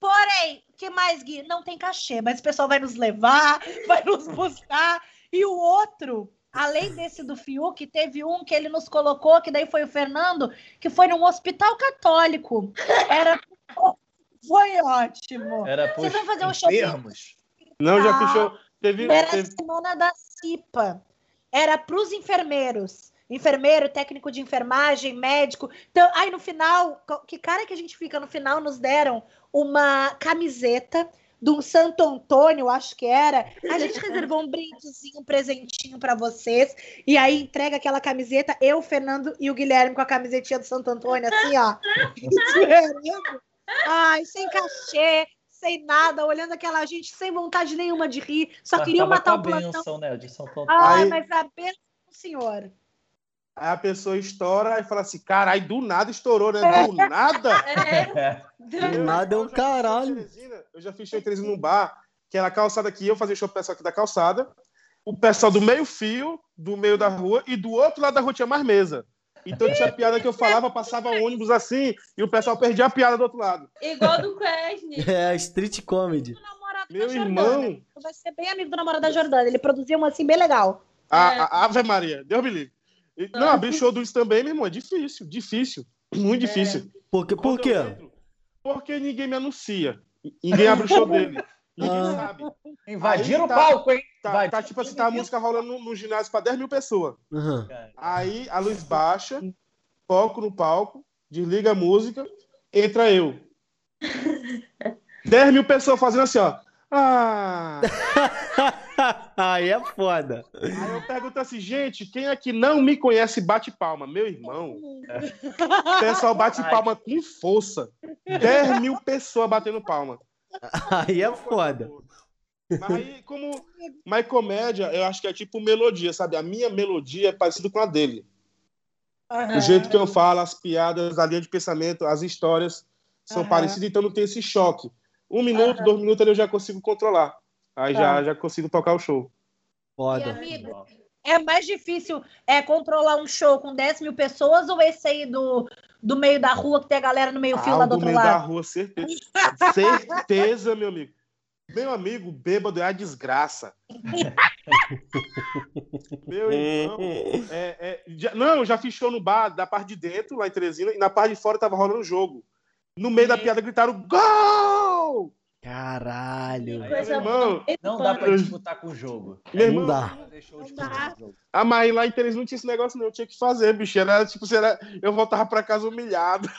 Porém, que mais, Gui? Não tem cachê, mas o pessoal vai nos levar, [laughs] vai nos buscar. E o outro, além desse do Fiuk, teve um que ele nos colocou, que daí foi o Fernando, que foi num hospital católico. Era. [laughs] Foi ótimo. Era Vocês vão fazer um show enfermos. Não, já Ah. fechou. Teve, Era a teve- semana da CIPA. Era para os enfermeiros. Enfermeiro, técnico de enfermagem, médico. Então, aí no final, que cara que a gente fica no final, nos deram uma camiseta de um Santo Antônio, acho que era. A [laughs] gente reservou um brindezinho, um presentinho pra vocês. E aí entrega aquela camiseta, eu, o Fernando e o Guilherme com a camisetinha do Santo Antônio, assim, ó. [laughs] Ai, sem cachê, sem nada, olhando aquela gente sem vontade nenhuma de rir. Só Mas queriam matar com o a plantão. benção, né, de São Paulo. Ai, Aí- mas a benção do senhor. Aí a pessoa estoura e fala assim, caralho, do nada estourou, né? Do nada? [laughs] É, Do nada é um Eu caralho. Eu já fiz show em Teresina num bar, que era a calçada aqui, eu fazia show pro pessoal aqui da calçada, o pessoal do meio fio, do meio da rua, e do outro lado da rua tinha mais mesa. Então tinha piada que eu falava, passava ônibus assim, e o pessoal perdia a piada do outro lado. igual do Quesne. [laughs] É, street comedy. O namorado Meu irmão, Jordânia. Vai ser bem amigo do namorado da Jordânia. Ele produzia um assim bem legal. a, É. a Ave Maria, Deus me livre. Não, abrir show do isso também, meu irmão, é difícil, difícil, muito difícil. Por, quê? por Quando quê? entro, Porque ninguém me anuncia. Ninguém abre o show dele. Ninguém Ah. sabe. Invadiram o tá- palco, hein? Tá, Vai. tá tipo assim, tá a música rolando no, no ginásio pra 10 mil pessoas. Aham. Aí a luz baixa, foco no palco, desliga a música, entra eu. [laughs] 10 mil pessoas fazendo assim, ó. Ah! [laughs] [laughs] Aí é foda. Aí eu pergunto assim, gente, quem é que não me conhece bate palma? Meu irmão. O [laughs] pessoal bate Ai. palma com força. 10 mil pessoas batendo palma. Aí é foda. Mas aí, como. Mas comédia, eu acho que é tipo melodia, sabe? A minha melodia é parecida com a dele. O jeito que eu falo, as piadas, a linha de pensamento, as histórias são Aham. parecidas, então não tem esse choque. Um minuto, dois minutos eu já consigo controlar. Aí Tá. já, já consigo tocar o show. E, Foda. amigo, é mais difícil é, controlar um show com 10 mil pessoas ou esse aí do, do meio da rua que tem a galera no meio fio Ah, lá o do outro meio da lado? rua, certeza. [laughs] certeza, meu amigo. Meu amigo, bêbado é a desgraça. [laughs] meu irmão. é- é- já- não, eu já fiz show no bar, da parte de dentro, lá em Teresina, e na parte de fora tava rolando um jogo. No meio da piada gritaram Gol! Caralho. Coisa irmão, Não dá pra disputar com o jogo. Meu Não irmão, dá. Deixou Não dá. disputar com o jogo. Ah, mas lá em Teresina não tinha esse negócio, não. Eu tinha que fazer, bicho. Era tipo, será... eu voltava pra casa humilhado. [laughs]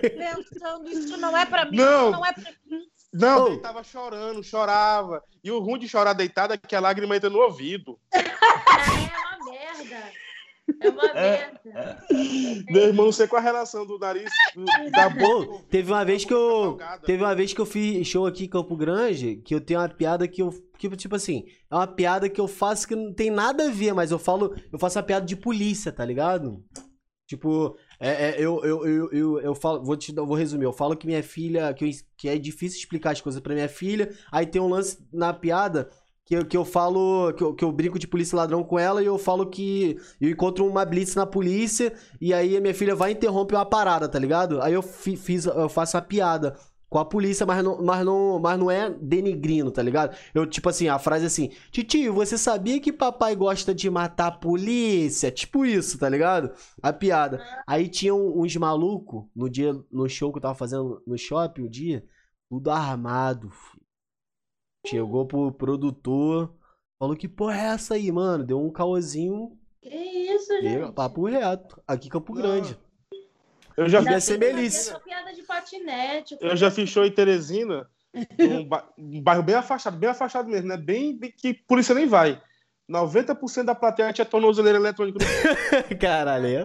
Pensando, isso não é pra mim, Não. isso não é pra mim. Não, Oh. ele tava chorando, chorava. E o ruim de chorar deitado é que a lágrima entra no ouvido. [laughs] É uma merda. É uma merda. Meu irmão, não sei qual a relação do nariz, do- da [laughs] boca. Teve uma vez que eu. Teve uma vez que eu fiz show aqui em Campo Grande, que eu tenho uma piada que eu. Que, tipo assim, é uma piada que eu faço que não tem nada a ver, mas eu falo. Eu faço uma piada de polícia, tá ligado? Tipo, é, é, eu, eu, eu, eu, eu falo, vou te vou resumir, eu falo que minha filha, que, eu, que é difícil explicar as coisas pra minha filha, aí tem um lance na piada que eu, que eu falo, que eu, que eu brinco de polícia ladrão com ela e eu falo que eu encontro uma blitz na polícia e aí a minha filha vai e interrompe uma parada, tá ligado? Aí eu fi- fiz, eu faço a piada com a polícia, mas não, mas não, mas não é denigrindo, tá ligado? Eu, tipo assim, a frase é assim, Titio, você sabia que papai gosta de matar a polícia? Tipo isso, tá ligado? A piada. Aí tinha um- uns malucos no dia, no show que eu tava fazendo no shopping, o dia, tudo armado, filho. Chegou pro produtor, falou que porra é essa aí, mano? Deu um caôzinho, Que isso, gente? papo reto, aqui Campo Não. Grande. Eu já, Ainda ser Melissa. patinete. eu já fiz show em Teresina, um, ba- um bairro bem afastado, bem afastado mesmo, né? Bem, bem que polícia nem vai. 90% da plateia tinha tornozeleira eletrônica. no- [laughs] Caralho, é?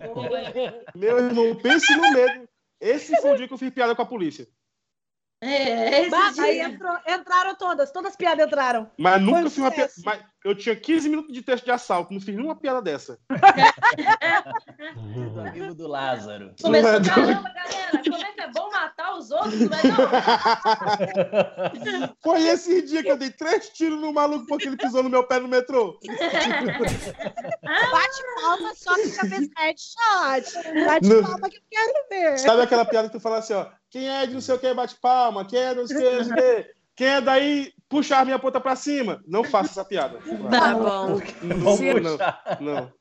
Meu irmão, pense no medo. Esse foi o dia que eu fiz piada com a polícia. É, esse Bah, dia. aí entrou- entraram todas, todas as piadas entraram. Mas nunca um fiz uma piada. Mas eu tinha 15 minutos de texto de assalto, não fiz nenhuma piada dessa. Do amigo do Lázaro. Começou, é caramba, galera, como é que é bom matar os outros, não é não? [laughs] Foi esse dia que eu dei três tiros no maluco porque ele pisou no meu pé no metrô. [laughs] Bate palma só que fez headshot. Bate Não. palma que eu quero ver. Sabe aquela piada que tu fala assim, ó? Quem é de não sei o que bate palma? Quem é de não sei o que, não sei o que? Quem é daí puxar a minha ponta pra cima? Não faça essa piada. Tá bom. Não, não, puxar. não.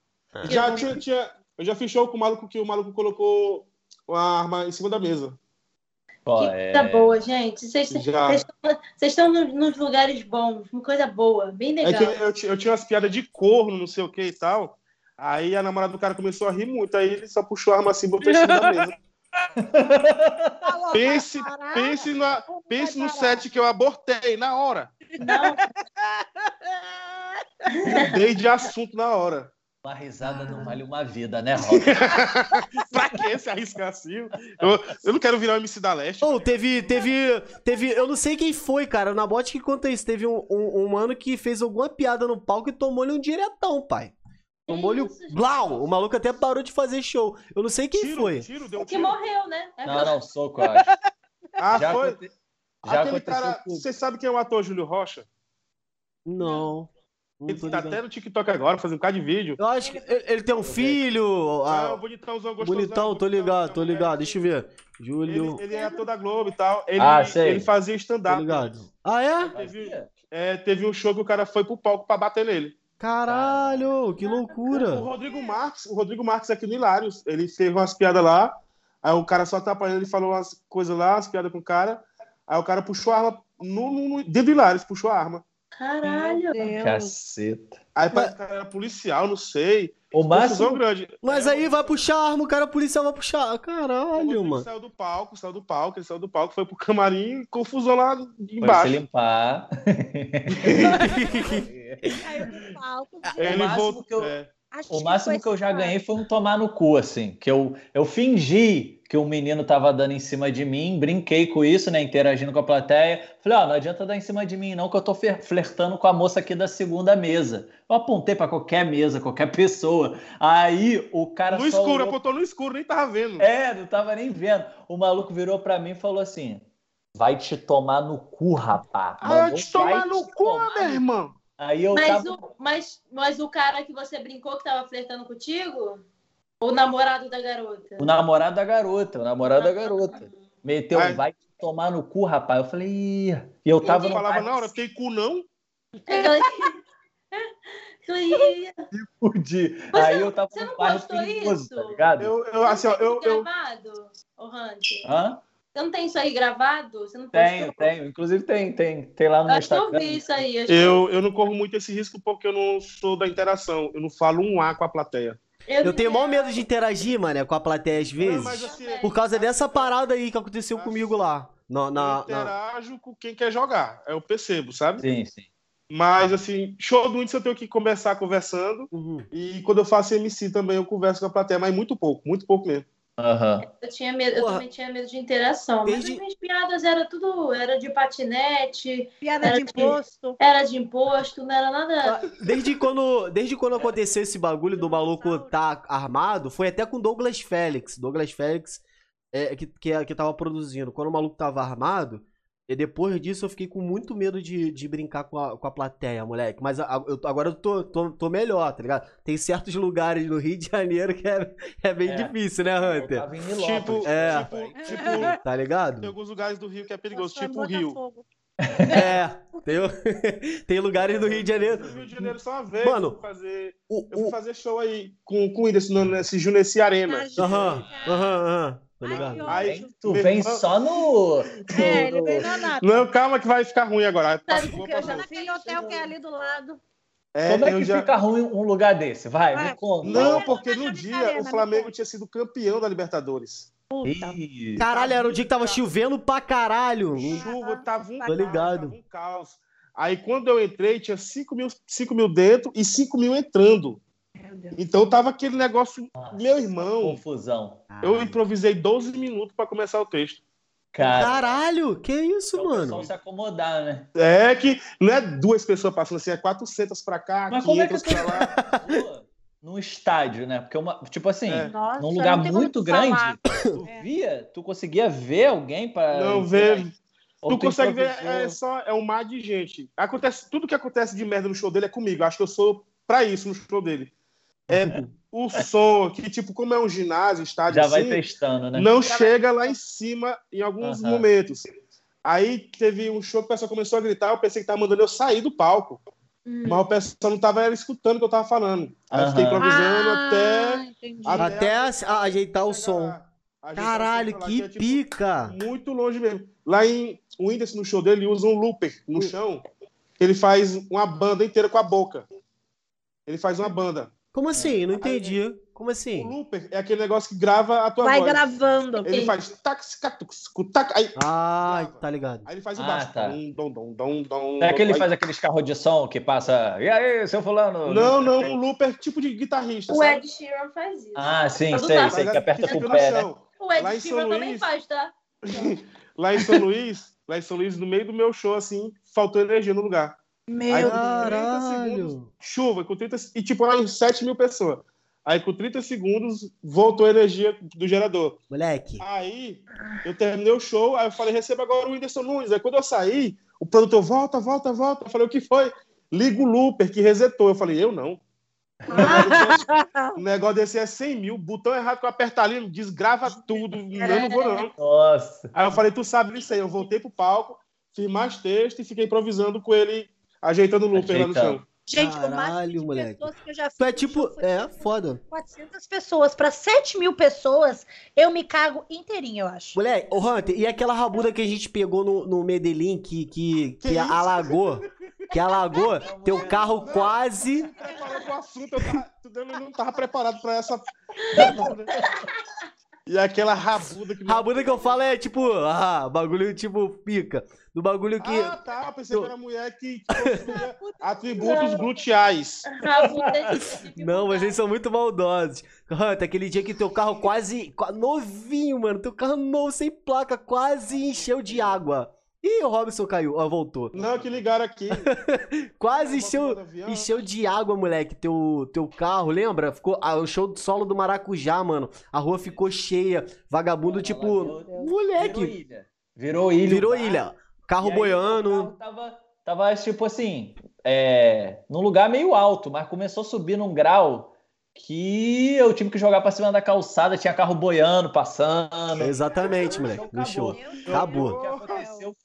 Já tinha, tinha- eu já fiz show com o maluco que o maluco colocou uma arma em cima da mesa. Pô, Que é... coisa boa, gente. Vocês estão- nos lugares bons, uma coisa boa, bem É legal. que eu, ti- eu tinha umas piadas de corno, não sei o que e tal. Aí a namorada do cara começou a rir muito. Aí ele só puxou a arma assim e botou em cima da mesa. Pense, pense, na, pense no set que eu abortei na hora. Não, Mudei de assunto na hora. Uma risada não vale uma vida, né, Rob? [laughs] pra que se arriscar assim? Eu, eu não quero virar o MC da Leste. Ou teve, teve, teve, eu não sei quem foi, cara, na bot que conta isso. Teve um, um, um mano que fez alguma piada no palco e tomou-lhe um diretão, pai. Tomou-lhe um. isso, gente? Blau! O maluco até parou de fazer show. Eu não sei quem Tiro, foi. tiro, deu um que tiro. morreu, né? É Não, não, [laughs] soco, eu acho. Ah, Já, foi? aconte- já Aquele aconteceu cara, tudo. você sabe quem é o ator Júlio Rocha? Não. Ele tá até no TikTok agora, fazendo um bocado de vídeo. Eu acho que ele ele tem um filho. Ah, ah, o bonitãozão, gostosão. bonitão, tô ligado, tô ligado. Deixa eu ver. Ele, Júlio. ele é ator da Globo e tal. Ele, Ah, sei. ele fazia stand-up. ligado. Ah, é? Teve, é, teve um show que o cara foi pro palco pra bater nele. Caralho, que O loucura. Rodrigo Marques, o Rodrigo Marques aqui no Hilários, ele fez umas piadas lá, aí o cara só atrapalhando, ele falou umas coisas lá, umas piadas com o cara, aí o cara puxou a arma no, no- no- dentro do Hilários, puxou a arma. Caralho. Deus. Caceta. Aí parece que o cara era policial, não sei. O máximo, grande. Mas É, aí vai puxar a arma, o cara policial vai puxar. o Caralho, Rodrigo mano. saiu do palco, saiu do palco, ele saiu do palco, foi pro camarim, confusão lá foi se embaixo. limpar. [laughs] [laughs] [laughs] Caiu palco, Ele O máximo voltou. que eu- é. Acho O máximo foi que eu já ganhei foi um tomar no cu, assim. Que eu, eu fingi que o menino tava dando em cima de mim, brinquei com isso, né? Interagindo com a plateia. Falei, ó, não adianta dar em cima de mim, não, que eu tô flertando com a moça aqui da segunda mesa. Eu apontei pra qualquer mesa, qualquer pessoa. Aí o cara No só escuro, olhou- apontou no escuro, nem tava vendo. É, não tava nem vendo. O maluco virou pra mim e falou assim: vai te tomar no cu, rapá. Ah, te tomar "Vai no te cu, tomar meu irmão. Aí eu Mas tava. o, mas, mas o cara que você brincou que tava flertando contigo? O namorado da garota? O namorado da garota, o namorado da garota. Meteu, Ai. vai tomar no cu, rapaz. Eu falei, Ih. e eu tava Eu falava na hora, tem cu não? Aquela- [laughs] de- Você Aí eu tava você não postou perigoso, isso? tá ligado? Eu, eu, assim, ó, eu, eu, gravado, ô Hunter? Hã? Você não tem isso aí gravado? Você não Tenho, postou? tenho. Inclusive tem, tem, tem lá no meu Acho que eu Instagram. vi isso aí. acho que eu, eu não corro muito esse risco porque eu não sou da interação. Eu não falo um A com a plateia. Eu tenho maior medo de interagir, mano, com a plateia às Não, vezes. mas assim, Por causa dessa parada aí que aconteceu comigo lá. Na, eu na, na- interajo com quem quer jogar. Eu percebo, sabe? Sim, sim. Mas, assim, show do Índice eu tenho que conversar conversando. Uhum. E quando eu faço MC também eu converso com a plateia, mas muito pouco, muito pouco mesmo. Aham. Eu tinha medo, eu Porra. também tinha medo de interação. Mas Desde- as minhas piadas era tudo, era de patinete, Piada Era de de- imposto. era de imposto, não era nada. Desde quando, desde quando aconteceu esse bagulho do maluco tá armado, foi até com Douglas Félix. Douglas Félix é, que, que, que tava produzindo. Quando o maluco tava armado, e depois disso eu fiquei com muito medo de, de brincar com a, com a plateia, moleque. Mas a- eu- agora eu tô, tô, tô melhor, tá ligado? Tem certos lugares no Rio de Janeiro que é, [laughs] é bem É. difícil, né, Hunter? Tipo, É. tipo, tipo, Tá tem ligado? alguns lugares do Rio que é perigoso, Nossa, tipo o Rio. É. Tem, [laughs] tem lugares do Rio de Janeiro. No Rio de Janeiro só uma vez. Mano, eu fui fazer, O, eu fui o, fazer show aí com, com o Whindersson nesse Juneci Arena. Aham, aham, aham. Tá Ai, ligado? que Aí. Tu vem irmão- só no. É, ele no- veio na nata. Não, calma que vai ficar ruim agora. Sabe Vou por que eu já Naquele hotel que é ali do lado. É, Como é que já... fica ruim um lugar desse? Vai, Vai. me conta. Não, Vai, porque no dia o me Flamengo tinha sido campeão da Libertadores. Ih, Caralho, era o dia que tava chovendo pra caralho. Chuva, tava um Tô caos, ligado. tava um caos. Aí quando eu entrei, tinha 5 mil, 5 mil dentro e 5 mil entrando. Então tava aquele negócio, meu irmão. confusão. Eu improvisei 12 minutos para começar o texto. Cara, Caralho, que isso, é o mano? pessoal se acomodar, né? É que não é duas pessoas passando assim, é 400 para cá, Mas como é que 500 tu para lá. Num estádio, né? Porque uma, tipo assim, É. Nossa, num lugar muito grande, falar. tu É. via, tu conseguia ver alguém para Não. Ou Tu consegue ver, é só é um mar de gente. Acontece, tudo que acontece de merda no show dele é comigo. Acho que eu sou pra isso no show dele. É [laughs] o som, que tipo, como é um ginásio, estádio Já vai assim, testando, né? não chega lá em cima em alguns momentos. Aí teve um show que o pessoal começou a gritar, eu pensei que tava mandando eu sair do palco. Hum. Mas o pessoal não tava escutando o que eu tava falando. Aí eu fiquei improvisando Ah, até. entendi. até Até a- a- ajeitar o som. o Caralho, lá, que é, tipo, pica! Muito longe mesmo. Lá em o Whindersson, no show dele, ele usa um looper no chão. Ele faz uma banda inteira com a boca. Ele faz uma banda. Como assim? Não Aí- entendi. Como O assim? looper é aquele negócio que grava a tua Vai voz. gravando. Ele faz tac, tac, tac, aí, Ah, Grava. tá ligado. aí ele faz o Ah, tá. Dom, dom, dom, dom, É aquele que faz aqueles carros de som que passa. E aí, seu fulano? Não, não, um looper tipo de guitarrista, O sabe? Ed Sheeran faz isso. Ah, sim, Mas não sei, sei Mas que é- aperta com o pé, né? O Ed Lá Sheeran também faz, tá? [laughs] Lá em São Luís, lá em São Luís, no meio do meu show, assim, faltou energia no lugar. Meu Aí, Deus. Caralho. Chuva, com 30, e tipo, em 7 mil pessoas. Aí com 30 segundos voltou a energia do gerador. Moleque. Aí eu terminei o show, aí eu falei, receba agora o Whindersson Nunes. Aí quando eu saí, o produtor, volta, volta, volta. Eu falei, o que foi? Liga o looper que resetou. Eu falei, eu não. [laughs] O negócio desse é 100 mil, botão errado que eu apertar ali, desgrava tudo, eu não vou não. Nossa. Aí eu falei, tu sabe disso aí. Eu voltei pro palco, fiz mais texto e fiquei improvisando com ele, ajeitando o looper lá no chão. Gente, o máximo Caralho, de moleque. pessoas que eu já fiz Tu é tipo. É, foda. 400 pessoas. Pra 7 mil pessoas, eu me cago inteirinha, eu acho. Moleque, ô Hunter, e aquela rabuda que a gente pegou no, no Medellín que, que, que, Que alagou? Que alagou? Teu carro quase. preparado pro assunto, eu, tava, eu não tava preparado pra essa. [laughs] E aquela rabuda que. Rabuda que eu falo é tipo. Ah, bagulho tipo pica. Do bagulho que. Ah, tá. Eu pensei que era mulher que, possuía [laughs] atributos gluteais. [laughs] Não, mas eles são muito maldosos. Hunter, aquele dia que teu carro quase. qua- Novinho, mano. Teu carro novo, sem placa, quase encheu de água. Ih, o Robson caiu. Ó, voltou. Não, que ligaram aqui. [laughs] Quase encheu, encheu de água, moleque, teu, teu carro, lembra? Ficou ah, o show do solo do Maracujá, mano. A rua ficou cheia. Vagabundo, tipo. Virou Moleque, ilha. Virou ilha. virou o bar. ilha. Carro E aí, boiando. o carro Tava, tava, tipo assim, é, num lugar meio alto, mas começou a subir num grau que eu tive que jogar pra cima da calçada, tinha carro boiando, passando. Exatamente, moleque. show No show. acabou. Acabou. O que aconteceu?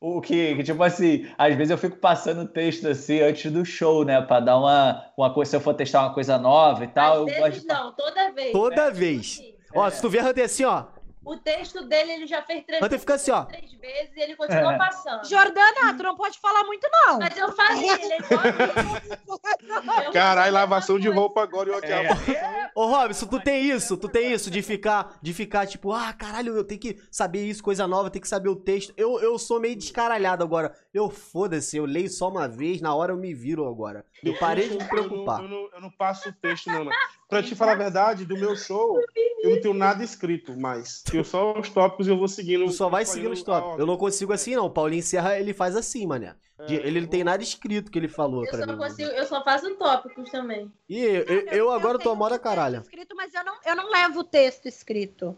O que, que, tipo assim, às vezes eu fico passando texto assim antes do show, né? Pra dar uma, uma coisa, se eu for testar uma coisa nova e tal. Às eu vezes gosto de não, toda vez. Toda É, tipo vez. assim, Ó, se tu Hunter assim, ó. O texto dele ele já fez três, fica assim, ó. três vezes e ele continua É. passando. Jordana, tu não pode falar muito, não. Mas eu fazia, ele é [laughs] Caralho, lavação de roupa agora. Eu aqui, É. Ô, Robson, tu tem isso? Tu tem isso de ficar, de ficar tipo, ah, caralho, eu tenho que saber isso, coisa nova, tem que saber o texto. Eu, eu sou meio descaralhado agora. Eu foda-se, eu leio só uma vez, na hora eu me viro agora. Eu parei de me preocupar. Eu não, eu não- eu não passo o texto, não, mano. Pra te falar a verdade, do meu show, eu não tenho nada escrito mais. Eu só os tópicos eu vou seguindo. Tu só vai seguindo os tópicos. Eu não consigo assim, não. O Paulinho Serra, ele faz assim, mané. De- ele não tem nada escrito que ele falou Eu pra só, mim. consigo, eu só faço tópicos também. E eu, eu, eu agora tô a tenho moda o texto caralho. Escrito, mas eu não, eu não levo o texto escrito.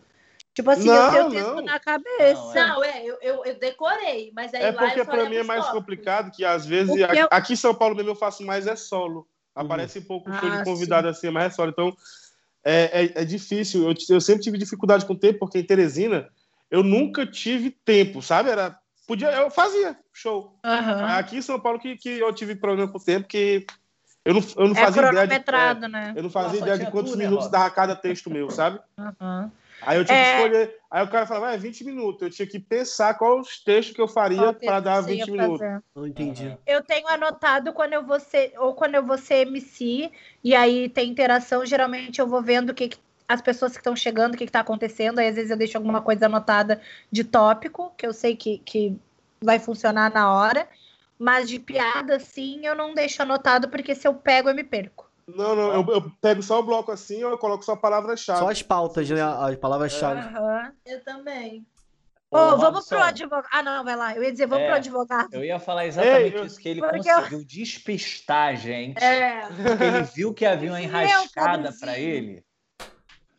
Tipo assim, Não, eu tenho o texto não. na cabeça. Não, é. Não, é, eu, eu, eu decorei, mas aí É lá porque eu só pra mim é mais tópicos. complicado, que às vezes, eu- aqui em São Paulo mesmo eu faço mais é solo. Aparece pouco show Ah, de convidado assim, mas é solo. Então, é, é, é difícil. Eu, eu sempre tive dificuldade com o tempo, porque em Teresina eu nunca tive tempo, sabe? Era, podia, eu fazia show. Aham. Aqui em São Paulo que, que eu tive problema com o tempo, que eu não, eu não É fazia ideia de, é, né? eu não fazia Nossa, ideia de quantos tudo, né, minutos dava cada texto meu, sabe? Aham. Aí eu tinha É. que escolher. Aí o cara falava, ah, é 20 minutos. Eu tinha que pensar quais os textos que eu faria Qual para dar você ia 20 minutos. fazer? Não entendi. Eu tenho anotado quando eu vou ser, ou quando eu vou ser MC, e aí tem interação, geralmente eu vou vendo o que, que- as pessoas que estão chegando, o que, está acontecendo, aí às vezes eu deixo alguma coisa anotada de tópico, que eu sei que, que vai funcionar na hora, mas de piada, sim, eu não deixo anotado, porque se eu pego, eu me perco. Não, não, eu, eu pego só o bloco assim, eu coloco só a palavra-chave. Só as pautas, né? As palavras-chave. Aham. Eu também. Ô, Ô, vamos Robson, pro advogado. Ah, não, vai lá. Eu ia dizer, vamos É. pro advogado. Eu ia falar exatamente Ei, isso, que ele Porque eu- conseguiu despistar a gente. É. Porque ele viu que havia uma enrascada pra ele.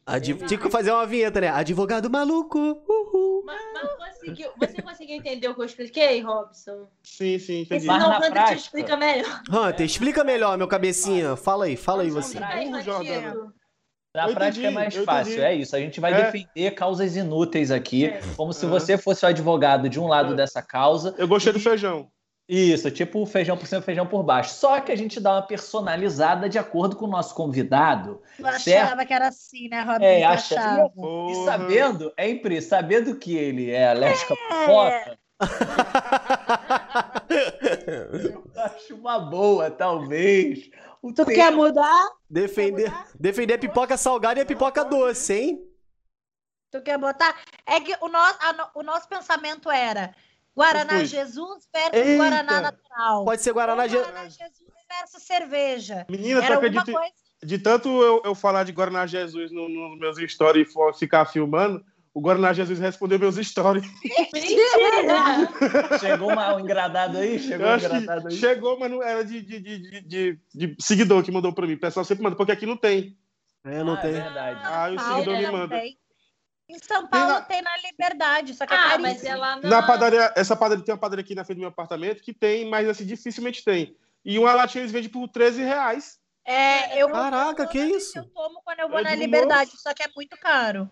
Adv... Tinha que fazer uma vinheta, né? Advogado maluco. Uhul. Mas, mas conseguiu, você conseguiu entender o que eu expliquei, Robson? Sim, sim, entendi. Mas senão o Hunter prática- te explica melhor. Hunter, explica melhor, meu cabecinha. Fala aí, fala aí você. Na Eu prática é entendi, mais eu fácil, entendi. é isso. A gente vai É. defender causas inúteis aqui, É. como se Uhum. você fosse o advogado de um lado É. dessa causa. Eu gostei do feijão. Isso, tipo feijão por cima, feijão por baixo. Só que a gente dá uma personalizada de acordo com o nosso convidado. Eu achava Certo. que era assim, né, Robin? É, Eu acha- achava. E Porra. sabendo, é impre, sabendo que ele é alérgico a pipoca, [laughs] Acho uma boa, talvez. O Tu tempo- quer mudar? Defender, defender a pipoca salgada e a pipoca doce, hein? Tu quer botar? É que o nosso, a o nosso pensamento era Guaraná. Jesus versus Eita. Guaraná natural. Pode ser Ou Guaraná... Je- Guaraná Jesus versus cerveja. Menina, tu Era alguma acredita? coisa. De tanto eu, eu falar de Guaraná Jesus no- nos meus stories e for- ficar filmando, o Guaraná Jesus respondeu meus stories. [laughs] Mentira! [laughs] Chegou um engradado aí? Chegou um engradado aí? chegou, mas não era de, de, de, de, de- seguidor que mandou pra mim. O pessoal sempre manda, porque aqui não tem. É, não Ah, tem. É verdade. Ah, o seguidor me não manda. tem. Em São Paulo na- tem na Liberdade, só que é Ah, caríssimo. mas é lá na... Na padaria, essa padaria tem uma padaria aqui na frente do meu apartamento que tem, mas assim, dificilmente tem. E uma latinha eles vendem por 13 reais. É, eu Caraca, que isso? Eu tomo quando eu vou Eu na digo, Liberdade, só que é muito caro.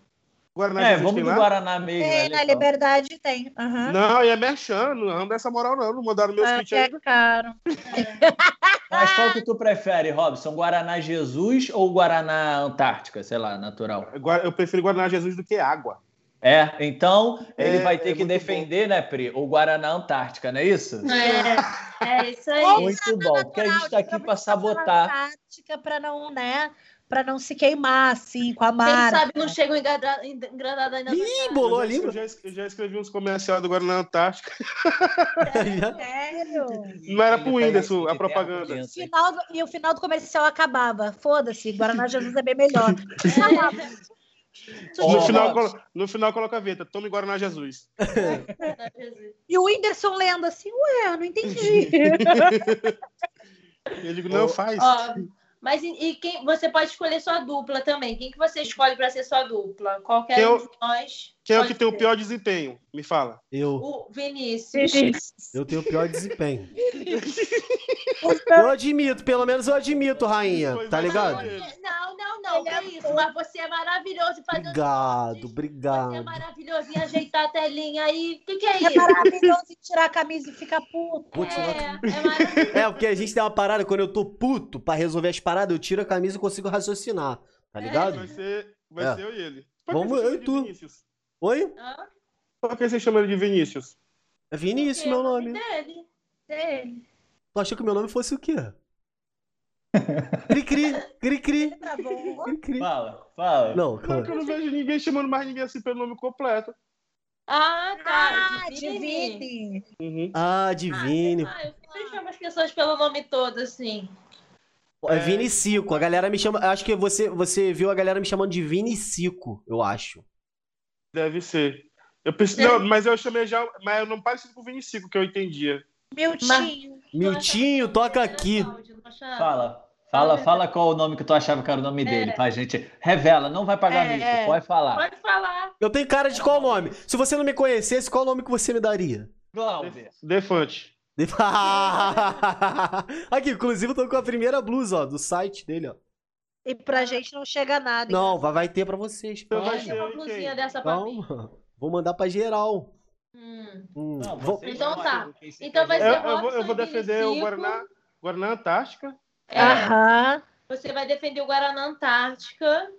Guaraná É, vamos no lá? Guaraná mesmo. Tem, é na. Liberdade tem. Aham. Não, e é merchan, não anda essa moral não. Não mandaram meus É, kits é ainda. caro. [laughs] Mas qual que tu prefere, Robson? Guaraná Jesus ou Guaraná Antártica? Sei lá, natural. Eu prefiro Guaraná Jesus do que água. É, então ele É, vai ter é que defender, né, Pri? O Guaraná Antártica, não é isso? É, é isso aí. Muito bom, porque a gente tá aqui para sabotar. prática para não, né, para não se queimar assim com a Quem marca. sabe não chega engrada- engradado ainda Ih, bolou a eu, já, eu, já, es- eu já escrevi uns comerciais do Guaraná Antártica. Sério? Não era pro Whindersson a propaganda. terra O final do- e o final do comercial acabava. Foda-se, Guaraná Jesus é bem melhor. No, final, no final coloca a veta, tome Guaraná Jesus. [laughs] E o Whindersson lendo assim, ué, eu não entendi. [laughs] Eu digo, não, faz. Ó, mas e, quem você pode escolher sua dupla também? Quem que você escolhe para ser sua dupla? Qualquer Quem um eu- de nós. Quem é o que tem o pior desempenho? Me fala. Eu, O Vinícius. eu tenho o pior desempenho. Eu admito, pelo menos eu admito, rainha. Pois Tá é. ligado? Não, não, não. Que é isso? Mas você é maravilhoso fazendo Obrigado, cortes. Você é obrigado. maravilhoso em ajeitar a telinha aí. O que, que é É isso? maravilhoso em tirar a camisa e ficar puto. Vou tirar- É, é maravilhoso. É, porque a gente tem uma parada, quando eu tô puto pra resolver as paradas, eu tiro a camisa e consigo raciocinar. Tá ligado? Vai ser, vai É. ser eu e ele. Vamos, eu e tu. Vinícius? Oi? Hã? Por que você chama ele de Vinícius? É Vinícius meu é o nome. dele. Dele. Tu achou que meu nome fosse o quê? Cri-cri, cri-cri, Tá bom. cri-cri. Fala, fala. Não, Não, calma. que eu não vejo ninguém chamando mais ninguém assim pelo nome completo. Ah, tá. Ah, Divine. divine. Uhum. Ah, Divine. Ah, eu sempre chamo as pessoas pelo nome todo, assim. É Vinicico. A galera me chama. Acho que você, você viu a galera me chamando de Vinicico, eu acho. Deve ser. Eu pensei, não, mas eu chamei já, mas eu não parecido com o Vinicius, que eu entendia. Miltinho. Miltinho, toca aqui. Fala. Fala, fala qual o nome que tu achava que era o nome dele, pra gente. Revela, não vai pagar É, mico, é. pode falar. Pode falar. Eu tenho cara de qual nome? Se você não me conhecesse, qual nome que você me daria? Glauber. Defante. [laughs] Aqui, inclusive, eu tô com a primeira blusa, ó, do site dele, ó. E pra gente não chega nada. Não, vai, vai ter pra vocês. Então vai ser Uma eu e blusinha dessa pra mim. Calma. [laughs] Vou mandar pra geral. Hum. Hum, Não, vou- Então tá. Então vai Eu, ser eu vou, eu vou e defender o. Guaraná, Guaraná Antártica. É, Aham. Você vai defender o Guaraná Antártica.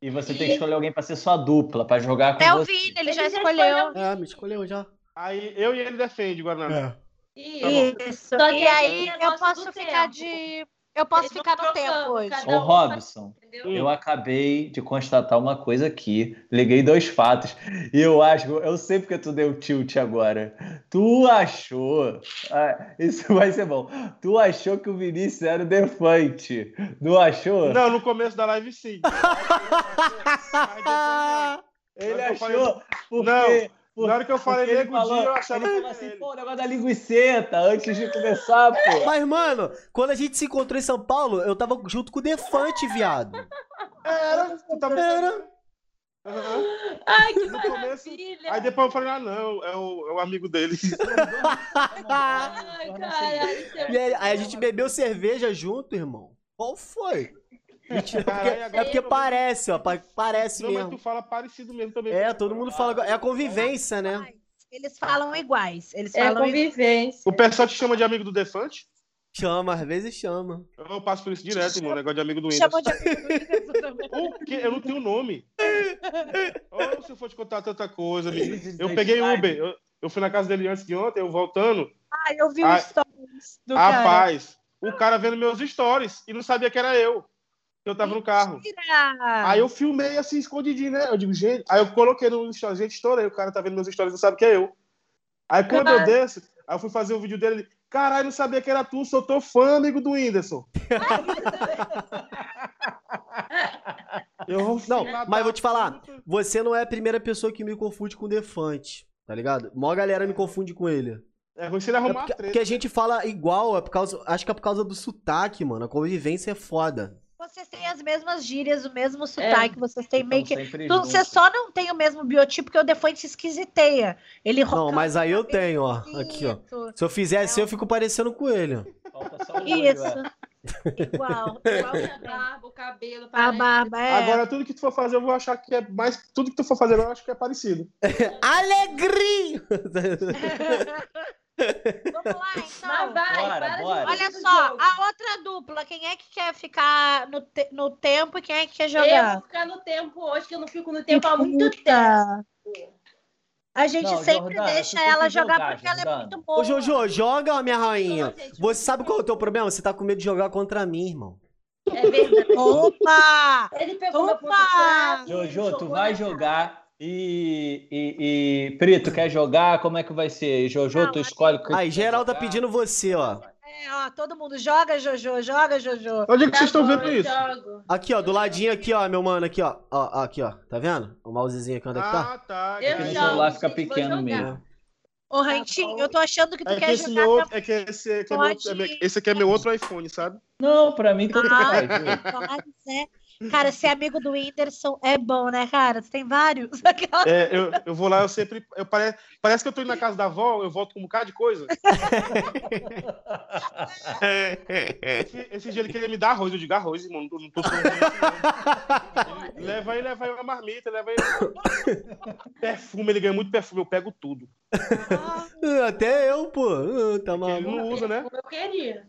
E você tem que escolher alguém pra ser sua dupla, pra jogar com É o você. Vini, ele já Ele já escolheu. É, me escolheu já. Aí eu e ele defende o Guaraná. Isso. Tá. Só que E aí é eu posso ficar tempo. de. Eu posso Eles ficar no tempo hoje. Ô, Robson, Entendeu? eu acabei de constatar uma coisa aqui. Liguei dois fatos. E eu acho, eu sei porque tu deu tilt agora. Tu achou. ah, isso [laughs] vai ser bom. Tu achou que o Vinícius era o Defante. Não achou? Não, no começo da live sim. [laughs] Ele achou. Porque, Não, por- Na hora que eu falei nego falou, dia, eu achava ele que falou era assim, ele. pô, o negócio da linguiceta, antes de começar, pô. [laughs] Mas, mano, quando a gente se encontrou em São Paulo, eu tava junto com o Defante, viado. Era, tu tava... Era. Aham. Ai, que No começo-! Aí depois eu falei, ah, não, é o, é o amigo dele. [laughs] [laughs] Ai, cara, é E aí, aí a gente bebeu cerveja junto, irmão. Qual foi? Mentira, Caralho, é porque tô- parece, ó. pa- Parece Não, mas mesmo. tu fala parecido mesmo também. É, todo mundo fala. É a convivência, né? Eles falam iguais. Eles É falam iguais. convivência. O pessoal te chama de amigo do Defante? Chama, às vezes chama. Eu passo por isso direto, irmão. Negócio de amigo do Whindersson. Chamam de amigo do Whindersson também. [laughs] O quê? Eu não tenho nome. Ou se eu for te contar tanta coisa, Eu peguei. Uber. Eu, eu fui na casa dele antes de ontem, eu voltando. Ai, eu vi o Ai. story. do cara. Rapaz, o cara vendo meus stories e não sabia que era eu. Que eu tava no carro. Mentira! Aí eu filmei assim, escondidinho, né? Eu digo, gente. Aí eu coloquei no stories, gente, estourei. O cara tá vendo meus stories e não sabe que é eu. Aí quando eu desço, aí eu fui fazer o vídeo dele. ele, Caralho, não sabia que era tu, sou teu fã, amigo do Whindersson. [laughs] Eu vou Não, mas vou te falar, você não é a primeira pessoa que me confunde com o Defante, tá ligado? Mó galera me confunde com ele. É ruim se ele É arrumar porque, a porque treta. a gente fala igual, é por causa, acho que é por causa do sotaque, mano. A convivência é foda. Vocês têm as mesmas gírias, o mesmo sotaque, vocês têm meio que. Tão sempre Tu- Você só não tem o mesmo biotipo que o Defante se esquisiteia. Ele Não, mas aí eu tenho, ó. Aqui, ó. Se eu fizer assim, eu fico parecendo com ele. Falta só Isso. é. Igual. [laughs] igual A barba, o cabelo. A barba, é. Agora, tudo que tu for fazer, eu vou achar que é mais. Tudo que tu for fazer, eu acho que é parecido. [laughs] Alegria! [laughs] Vamos lá, Mas então. vai, Bora, para bora. Olha só, jogo. a outra dupla, quem é que quer ficar no, te- no tempo e quem é que quer Eu jogar? vou ficar no tempo hoje, que eu não fico no tempo há muito tempo. A gente Não, sempre Jordana, deixa ela jogar, jogar, porque ela é Jordana. muito boa. Ô, Jojo, joga, minha rainha. Não, gente, Você sabe qual é o teu problema? Você tá com medo de jogar contra mim, irmão. É verdade. Opa! Ele pegou Opa! Jojo, tu vai jogar e, e, e... Prito, quer jogar? Como é que vai ser? Jojo, Não, tu escolhe o que Aí, geral tá pedindo você, ó. É, ó, todo mundo joga, Jojo, joga, Jojo. Onde é que Tá vocês estão vendo eu isso? jogo. Aqui, ó, do ladinho aqui, ó, meu mano, aqui, ó. Ó, aqui, ó. Tá vendo? O mousezinho aqui, onde é que tá? Ah, tá. Eu jogo, celular fica pequeno mesmo. Ô, Rantinho, eu tô achando que tu É que quer esse, jogar meu outro, também. é que esse, aqui é meu, é meu- esse aqui é meu outro iPhone, sabe? Não, pra mim tanto Ah, [laughs] faz. ser. Cara, ser amigo do Whindersson é bom, né, cara? Tu tem vários. [laughs] Aquela- É, eu, eu vou lá, eu sempre. Eu pare, parece que eu tô indo na casa da avó, eu volto com um bocado de coisa. [laughs] Esse, esse dia ele queria me dar arroz, eu digo arroz, irmão. Não, não tô. Ele Leva aí, leva aí uma marmita, leva aí. Perfume, ele ganha muito perfume, eu pego tudo. Ah, Até eu, pô. Ah, Tá Ele maluco. não usa, né? Eu queria.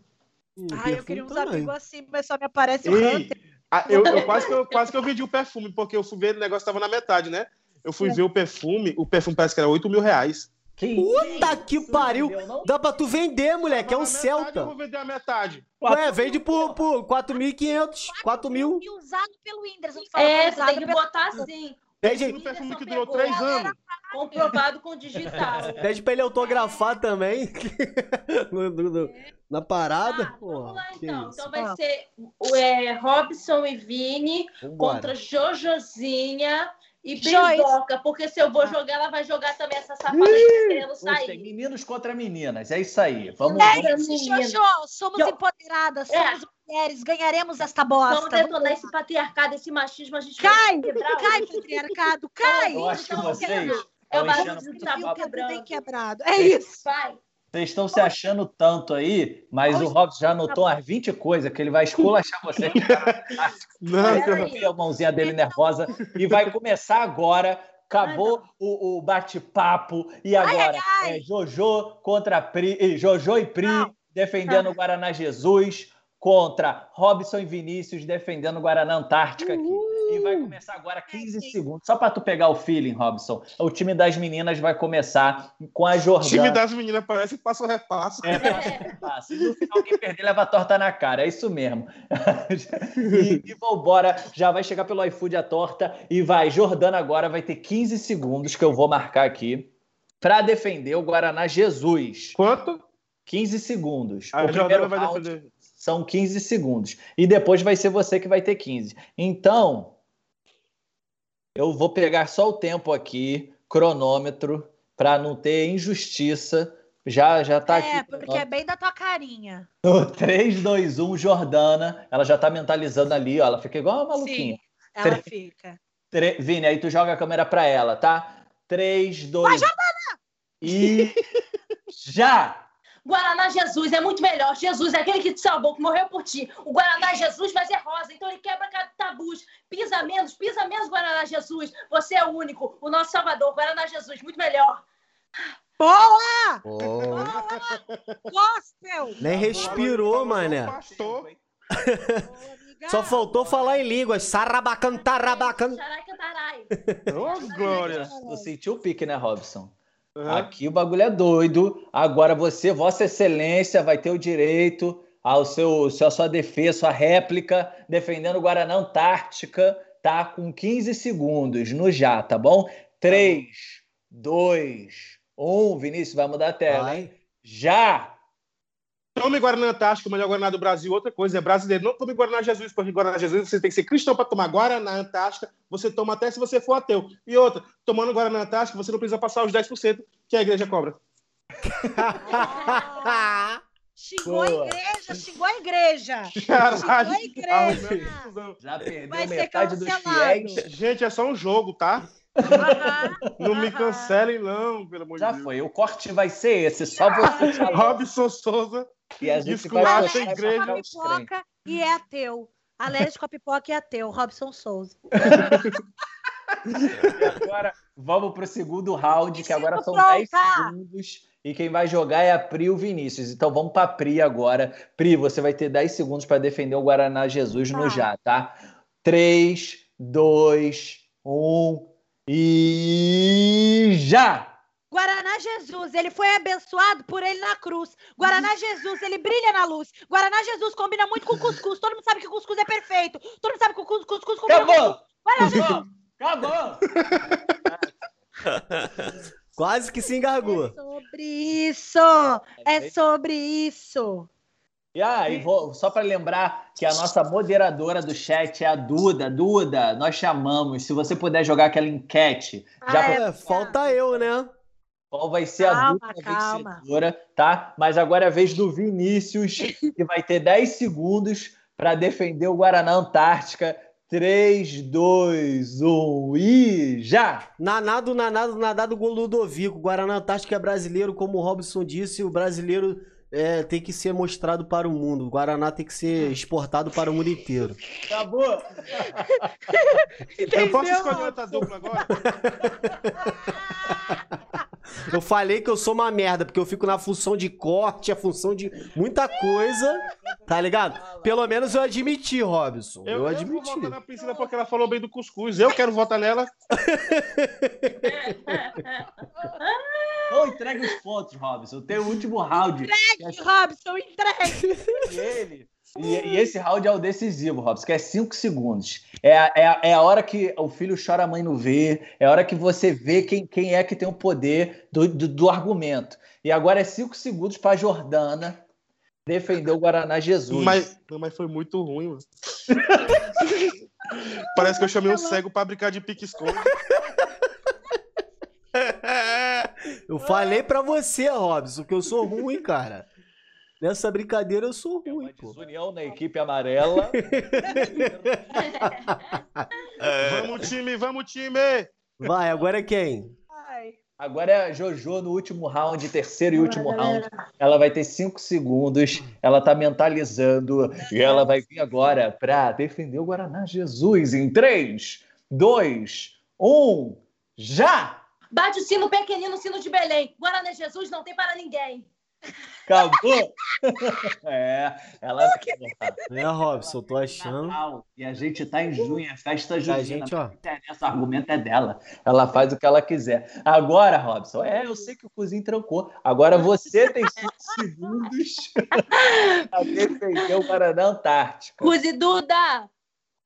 Hum, Ai, eu queria uns também. amigos assim, mas só me aparece o Ei, Hunter. Ah, eu, eu [laughs] quase, que eu quase que eu vendi o perfume, porque eu fui ver, o negócio tava na metade, né? Eu fui ver o perfume, o perfume parece que era 8 mil reais. Que Puta que isso, pariu! não? Dá pra tu vender, moleque, é um na metade, Eu Celta. vou vender a metade. Ué, vende por, por 4.500, 4 mil. E usado pelo Whindersson. É, tem que botar assim. Pede, Um perfume que durou. 3 anos. Comprovado com digital. pede pra ele autografar também. [laughs] No- no- no- na parada. Tá, Pô, vamos lá que então. isso. Então vai Ah. ser o, é, Robson e Vini Vambora. contra Jojozinha e. Bisoca. Porque se eu vou jogar, ela vai jogar também essa safada aí tá querendo Gostei. sair. Meninos contra meninas, é isso aí. Vamos, É vamos. isso, menina. Jojo. Somos Jo- empoderadas, É. mulheres, ganharemos esta bosta. Vamos detonar esse patriarcado, esse machismo. A gente Cai! Cai, patriarcado, cai! Eu acho que Então, vocês É o barulho do muito tabu o bem quebrando. quebrado. É isso. Vai. Vocês estão se achando tanto aí, mas o Hoje- Robson já anotou umas 20 coisas que ele vai esculachar você. Não, não. a mãozinha dele nervosa. E vai começar agora. Acabou o, o bate-papo. E agora ai. é Jojo contra Pri, eh, Jojo e Pri Não. defendendo o Guaraná Jesus contra Robson e Vinícius defendendo o Guaraná Antártica aqui. E vai começar agora 15 segundos. Só para tu pegar o feeling, Robson. O time das meninas vai começar com a O Jordana. time das meninas parece que passa o repasso. É, passa, passa. E no final, quem perder leva a torta na cara. É isso mesmo. [laughs] e, e vambora. Já vai chegar pelo iFood a torta. E vai. Jordana agora vai ter 15 segundos que eu vou marcar aqui para defender o Guaraná Jesus. Quanto? 15 segundos. A o Jordana primeiro vai round defender. São 15 segundos. E depois vai ser você que vai ter 15. Então, eu vou pegar só o tempo aqui, cronômetro, para não ter injustiça. Já, já tá é, aqui. porque é bem da tua carinha. No 3, 2, 1, Jordana. Ela já tá mentalizando ali, ó. Ela fica igual uma maluquinha. Sim, ela Tre- fica. Tre- Vini, aí tu joga a câmera pra ela, tá? 3, 2, e. Já! Guaraná Jesus é muito melhor. Jesus é aquele que te salvou, que morreu por ti. O Guaraná Jesus, mas é rosa, então ele quebra cada tabus. Pisa menos, pisa menos, Guaraná Jesus. Você é o único, o nosso salvador. Guaraná Jesus, muito melhor. Boa! Ó, Gospel! nem respirou, mané. Pastor. Boa. [laughs] Só faltou falar em línguas. Sarabacan, tarabacan. Ô, Glória. Tu sentiu o pique, né, Robson? Aham. Aqui o bagulho é doido. Agora você, Vossa Excelência, vai ter o direito ao seu, seu- a sua defesa, sua réplica, defendendo o Guaraná Antártica, tá? Com 15 segundos no já, tá bom? 3, 2, 1. Vinícius, vai mudar a tela. hein? Vai. Já! Tome Guaraná Antártico, o melhor Guaraná do Brasil. Outra coisa, é brasileiro. Não tome Guaraná Jesus, porque Guaraná Jesus você tem que ser cristão para tomar Guaraná Antártica. Você toma até se você for ateu. E outra, tomando Guaraná Antártica, você não precisa passar os 10% que a igreja cobra. Xingou a igreja, xingou a igreja. Caralho. Xingou a igreja. Já perdeu Vai ser metade dos fiéis. Gente, é só um jogo, tá? Não me cancelem, não, pelo amor de Já Deus. foi. O corte vai ser esse. Só você [laughs] falando. Robson Souza. E a gente vai a essa igreja. a pipoca e é ateu. Alérgico a pipoca e ateu. Robson Souza. [laughs] E agora vamos pro segundo round, que agora são Pronta. 10 segundos. E quem vai jogar é a Pri e o Vinícius. Então vamos pra Pri agora. Pri, você vai ter 10 segundos para defender o Guaraná Jesus no Tá. já, tá? 3, 2, 1 e já! Guaraná Jesus, ele foi abençoado por ele na cruz. Guaraná Jesus, ele brilha na luz. Guaraná Jesus combina muito com cuscuz. Todo mundo sabe que cuscuz é perfeito. Todo mundo sabe que o cus- cuscuz combina com Acabou! Guaraná Jesus. Acabou! [laughs] Quase que se engargou. É sobre isso. É sobre isso. E aí, vou, só para lembrar que a nossa moderadora do chat é a Duda. Duda, nós chamamos. Se você puder jogar aquela enquete, já Ah, é. É, falta eu, né? Qual vai ser a Calma, dupla calma. vencedora, tá? Mas agora é a vez do Vinícius, [laughs] que vai ter 10 segundos para defender o Guaraná Antártica. 3, 2, 1 e já! Nanado, nanado, nadado gol Ludovico. Guaraná Antártico é brasileiro, como o Robson disse, o brasileiro é, tem que ser mostrado para o mundo. O Guaraná tem que ser exportado para o mundo inteiro. Acabou! Eu posso Entendeu, escolher outra dupla agora? Eu falei que eu sou uma merda, porque eu fico na função de corte, a função de muita coisa, tá ligado? Pelo menos eu admiti, Robson. Eu, Eu, eu vou admiti. votar na Priscila porque ela falou bem do cuscuz. Eu quero votar nela. [laughs] Não entregue os pontos, Robson. Tem o último round. Entregue, Robson, entregue. E ele. E, e esse round é o decisivo, Robson, que é 5 segundos. É, a- é, a- é a hora que o filho chora, a mãe não vê. É a hora que você vê quem, quem é que tem o poder do, do, do argumento. E agora é 5 segundos para Jordana defender o Guaraná Jesus. Mas, não, mas foi muito ruim, mano. [laughs] Parece que eu chamei um cego pra brincar de pique-esconde. [laughs] Eu falei pra você, Robson, que eu sou ruim, cara. Nessa brincadeira eu sou É ruim, uma pô. desunião na equipe amarela. Vamos, time, vamos, time! Vai, agora é quem? Agora é a Jojo no último round, terceiro e último round. Ela vai ter 5 segundos. Ela tá mentalizando. E ela vai vir agora para defender o Guaraná Jesus em 3, 2, 1, já! Bate o sino pequenino, o sino de Belém. Guaraná Jesus não tem para ninguém. Acabou! [laughs] é, ela É, Robson, eu tô achando. Natal, E a gente tá em junho, é festa junina. A gente, ó. Não interessa, o argumento é dela. Ela faz o que ela quiser. Agora, Robson, é, eu sei que o cozinho trancou. Agora você tem 5 [laughs] segundos a defender o Guaraná Antártica. Ruse Duda.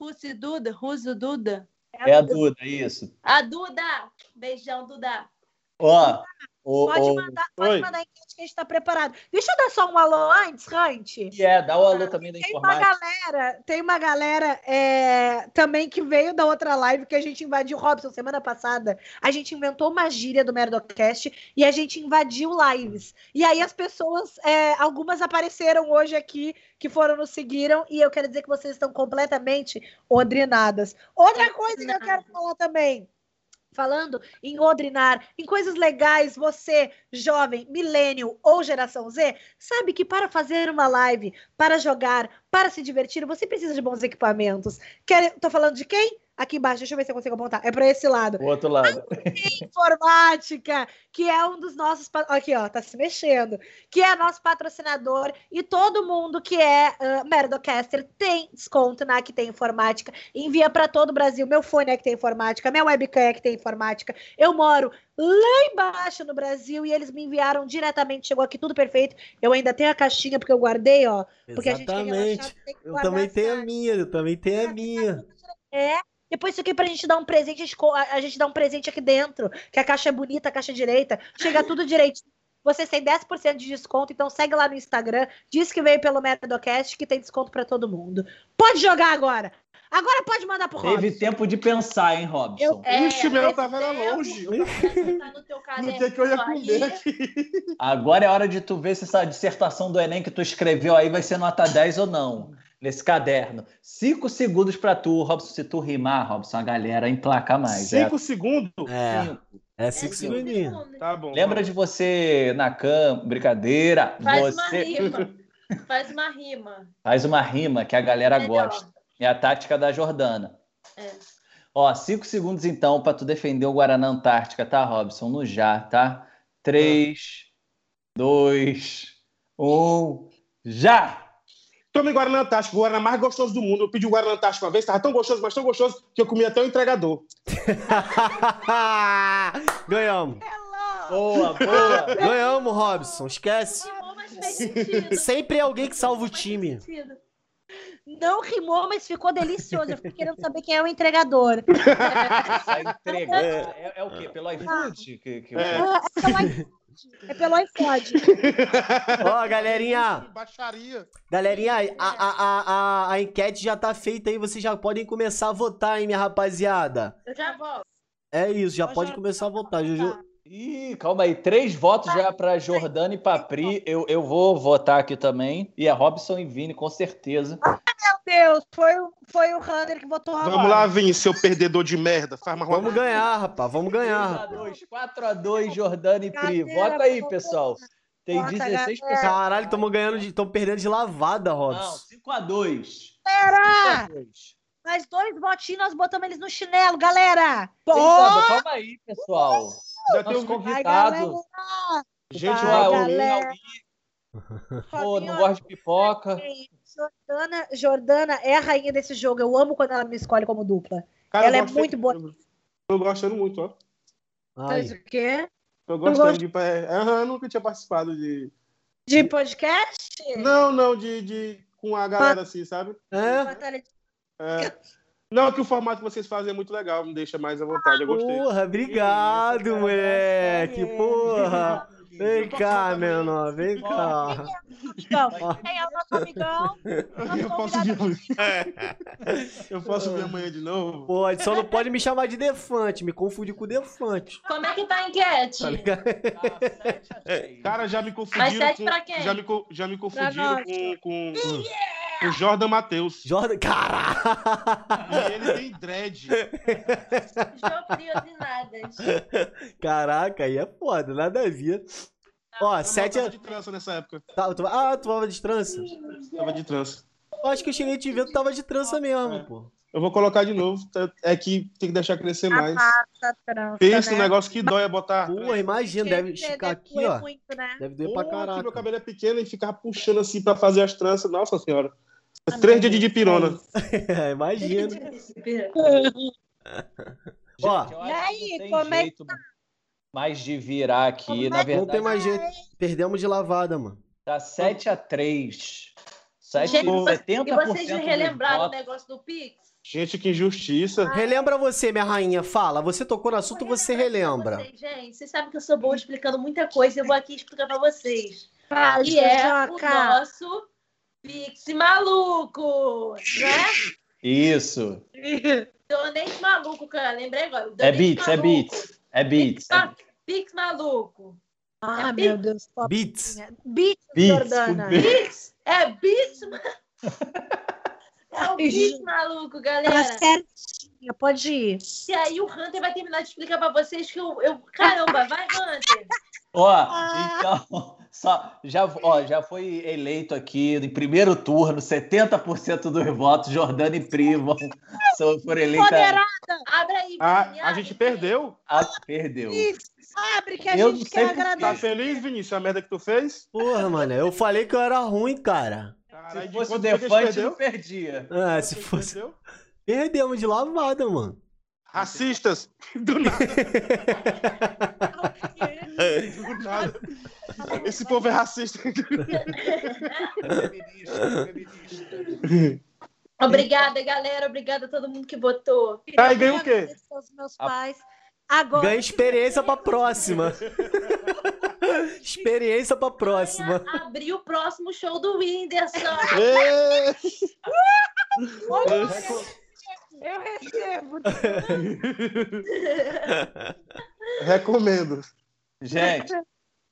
Ruse Duda, Ruse Duda. É a Duda, isso. A Duda. Beijão, Duda. Ó, o, Pode mandar, pode Oi. mandar a enquete que a gente tá preparado. Deixa eu dar só um alô antes, Hunt. e é, dá o alô também da Tem uma galera, tem uma galera é, também que veio da outra live que a gente invadiu. Robson, semana passada, a gente inventou uma gíria do Merdocast e a gente invadiu lives. E aí as pessoas, é, algumas apareceram hoje aqui, que foram nos seguiram, e eu quero dizer que vocês estão completamente odrinadas. Outra coisa que eu quero falar também. Falando em odrinar, em coisas legais, você, jovem, milênio ou geração Z, sabe que para fazer uma live, para jogar, para se divertir, você precisa de bons equipamentos. Quer, tô falando de quem? Aqui embaixo, deixa eu ver se eu consigo apontar. É para esse lado. O outro lado. Informática, que é um dos nossos. Aqui, ó, tá se mexendo. Que é nosso patrocinador. E todo mundo que é uh, Merdocaster tem desconto na que tem informática. Envia para todo o Brasil. Meu fone é que tem informática, minha webcam é que tem informática. Eu moro lá embaixo no Brasil e eles me enviaram diretamente. Chegou aqui tudo perfeito. Eu ainda tenho a caixinha porque eu guardei, ó. Porque a gente Exatamente. relaxar, tem que Eu também tenho a minha, eu também tenho a minha. É. Depois isso aqui pra gente dar um presente, a gente, dá um presente aqui dentro. Que a caixa é bonita, a caixa direita. Chega tudo direitinho. Vocês têm 10% de desconto, então segue lá no Instagram. Diz que veio pelo Merdocast que tem desconto pra todo mundo. Pode jogar agora. Agora pode mandar pro Teve Robson. tempo de pensar, hein, Robson? Eu- É, Ixi, meu, nesse tava era tempo, longe. Tá no teu [laughs] No caderno que que eu ia comer aqui. Agora é hora de tu ver se essa dissertação do Enem que tu escreveu aí vai ser nota 10 ou não. Nesse caderno. Cinco segundos pra tu, Robson. Se tu rimar, Robson, a galera emplaca mais. é. Cinco segundos? É, Cinco. é É cinco cinco segundinhos. segundos. Tá bom. Lembra de você na cama, brincadeira? Faz uma você rima. [laughs] Faz uma rima. faz uma rima que a galera Melhor. gosta. É a tática da Jordana. É. Ó, cinco segundos então pra tu defender o Guaraná Antártica, tá, Robson? No já, tá? Três, dois, um, já! Tome Guaraná Antártico, o Guaraná mais gostoso do mundo. Eu pedi o Guaraná Antártico uma vez, tava tão gostoso, mas tão gostoso, que eu comi até o entregador. Ganhamos. Boa, boa! Ganhamos, Robson. Esquece. Rimou, mas fez sentido. Sempre é alguém que salva o time. Não rimou, mas ficou delicioso. Eu fiquei querendo saber quem é o entregador. Tá entregando. É, é o quê? Pelo iFood? Que, que- É. Ah, É. É pelo iPod. [laughs] Ó, galerinha. Baixaria. Galerinha, a, a, a, a, a enquete já tá feita aí. Vocês já podem começar a votar, hein, minha rapaziada. Eu já volto. É isso, já Ó, pode já- começar a votar. Jojo. Ih, calma aí. Três votos já pra Jordana e pra Pri. Eu, eu vou votar aqui também. E é Robson e Vini, com certeza. Meu Deus, foi, o- foi o Hunter que votou agora. Vamos lá, Vini, seu perdedor de merda. Faz uma Vamos ganhar, rapaz. Vamos ganhar. 4x2, Jordana e Pri. Vota aí, pessoal. Tem Bota, 16 galera. pessoas. Caralho, estamos ganhando de. Estamos perdendo de lavada, Não, Robson. 5x2. Galera, mais dois votinhos, nós botamos eles no chinelo, galera. Pô, Calma aí, pessoal. Já tem um convidado. Gente, Vai, o galera. Pô, não gosto de pipoca. Jordana, Jordana é a rainha desse jogo. Eu amo quando ela me escolhe como dupla. Cara, Ela eu é muito boa. eu- Tô gostando muito, ó. Ai. o quê? Tô gosto- gostando de. É, aham, eu nunca tinha participado de. De podcast? Não, não, de, de. Com a galera assim, sabe? É? É. Não, que o formato que vocês fazem é muito legal, me deixa mais à vontade, eu gostei. Porra, obrigado, moleque. Porra. Vem cá, menor. Vem cá. Então, quem é o nosso amigão? [laughs] Nosso Eu posso, [laughs] eu posso vir amanhã de novo? Pode, só não pode me chamar de Defante. Me confunde com Defante. Como é que tá a enquete? Tá? Cara, já me Mas confundiram sete com. pra quem? Já me, já me confundiram com, com, com Jordan Matheus. Jordan. Caralho. E ele tem dread. Curiosidades. Caraca, aí é foda, nada a ver. Ó, Eu sete. tava de trança nessa época. Tá, tu... Ah, tu tava de trança? Tava de trança. Eu acho que eu cheguei a te ver, tu tava de trança mesmo, pô. Eu vou colocar de novo. É que tem que deixar crescer mais. Massa, trança, Pensa no né? negócio que dói é botar. Porra, imagina, deve esticar aqui, doer ó. muito, né? Deve doer Pô, pra que meu caraca. cabelo é pequeno e ficar puxando assim pra fazer as tranças. Nossa senhora. Três dias de dipirona. [laughs] É, imagina. Gente, [laughs] Ó. E aí, como é que jeito mais de virar aqui. Como Na é que Não tem verdade, mais jeito. Perdemos de lavada, mano. tá 7x3. 7, Gente, 70% E vocês dos relembraram o negócio do Pix? Gente, que injustiça. Relembra você, minha rainha. Fala. Você tocou no assunto, você relembra. Vocês, gente, vocês sabem que eu sou boa explicando muita coisa. Eu vou aqui explicar pra vocês. Fala, Que é o nosso Pix maluco, né? Isso. [laughs] Donate maluco, cara. Lembrei agora. É Donate beats, é maluco. beats. É beats. Pix, ma- Pix maluco. Ah, É meu Deus. Beats. Beats, Beats, Jordana. com B. Pix? É Beats? [laughs] É o Pix maluco, Tá galera. certinha, pode ir. E aí o Hunter vai terminar de explicar pra vocês que eu... eu... Caramba, vai, Hunter. Ó, Ah. então, Só, já, ó, já foi eleito aqui em primeiro turno, 70% dos votos, Jordana e Primo só foram eleitas. Abre aí, Ah, Vini, a abre. gente perdeu. Ah, perdeu. Isso, abre que a Eu gente quer quê. Tá feliz, Vinícius? A merda que tu fez? Porra, mano, eu falei que eu era ruim, cara. Caralho, Se fosse o a Defante, não perdia. Ah, se fosse. perdeu? Perdemos de lavada, mano. Racistas. [laughs] Do nada, do nada. Esse povo é racista. Obrigada, galera. Obrigada a todo mundo que votou. Aí ganhou o quê? Os meus pais. Agora. Ganha experiência pra próxima. [laughs] experiência pra próxima. Ganha abrir o próximo show do Whindersson. Ê! Eu recebo. Recomendo. Gente,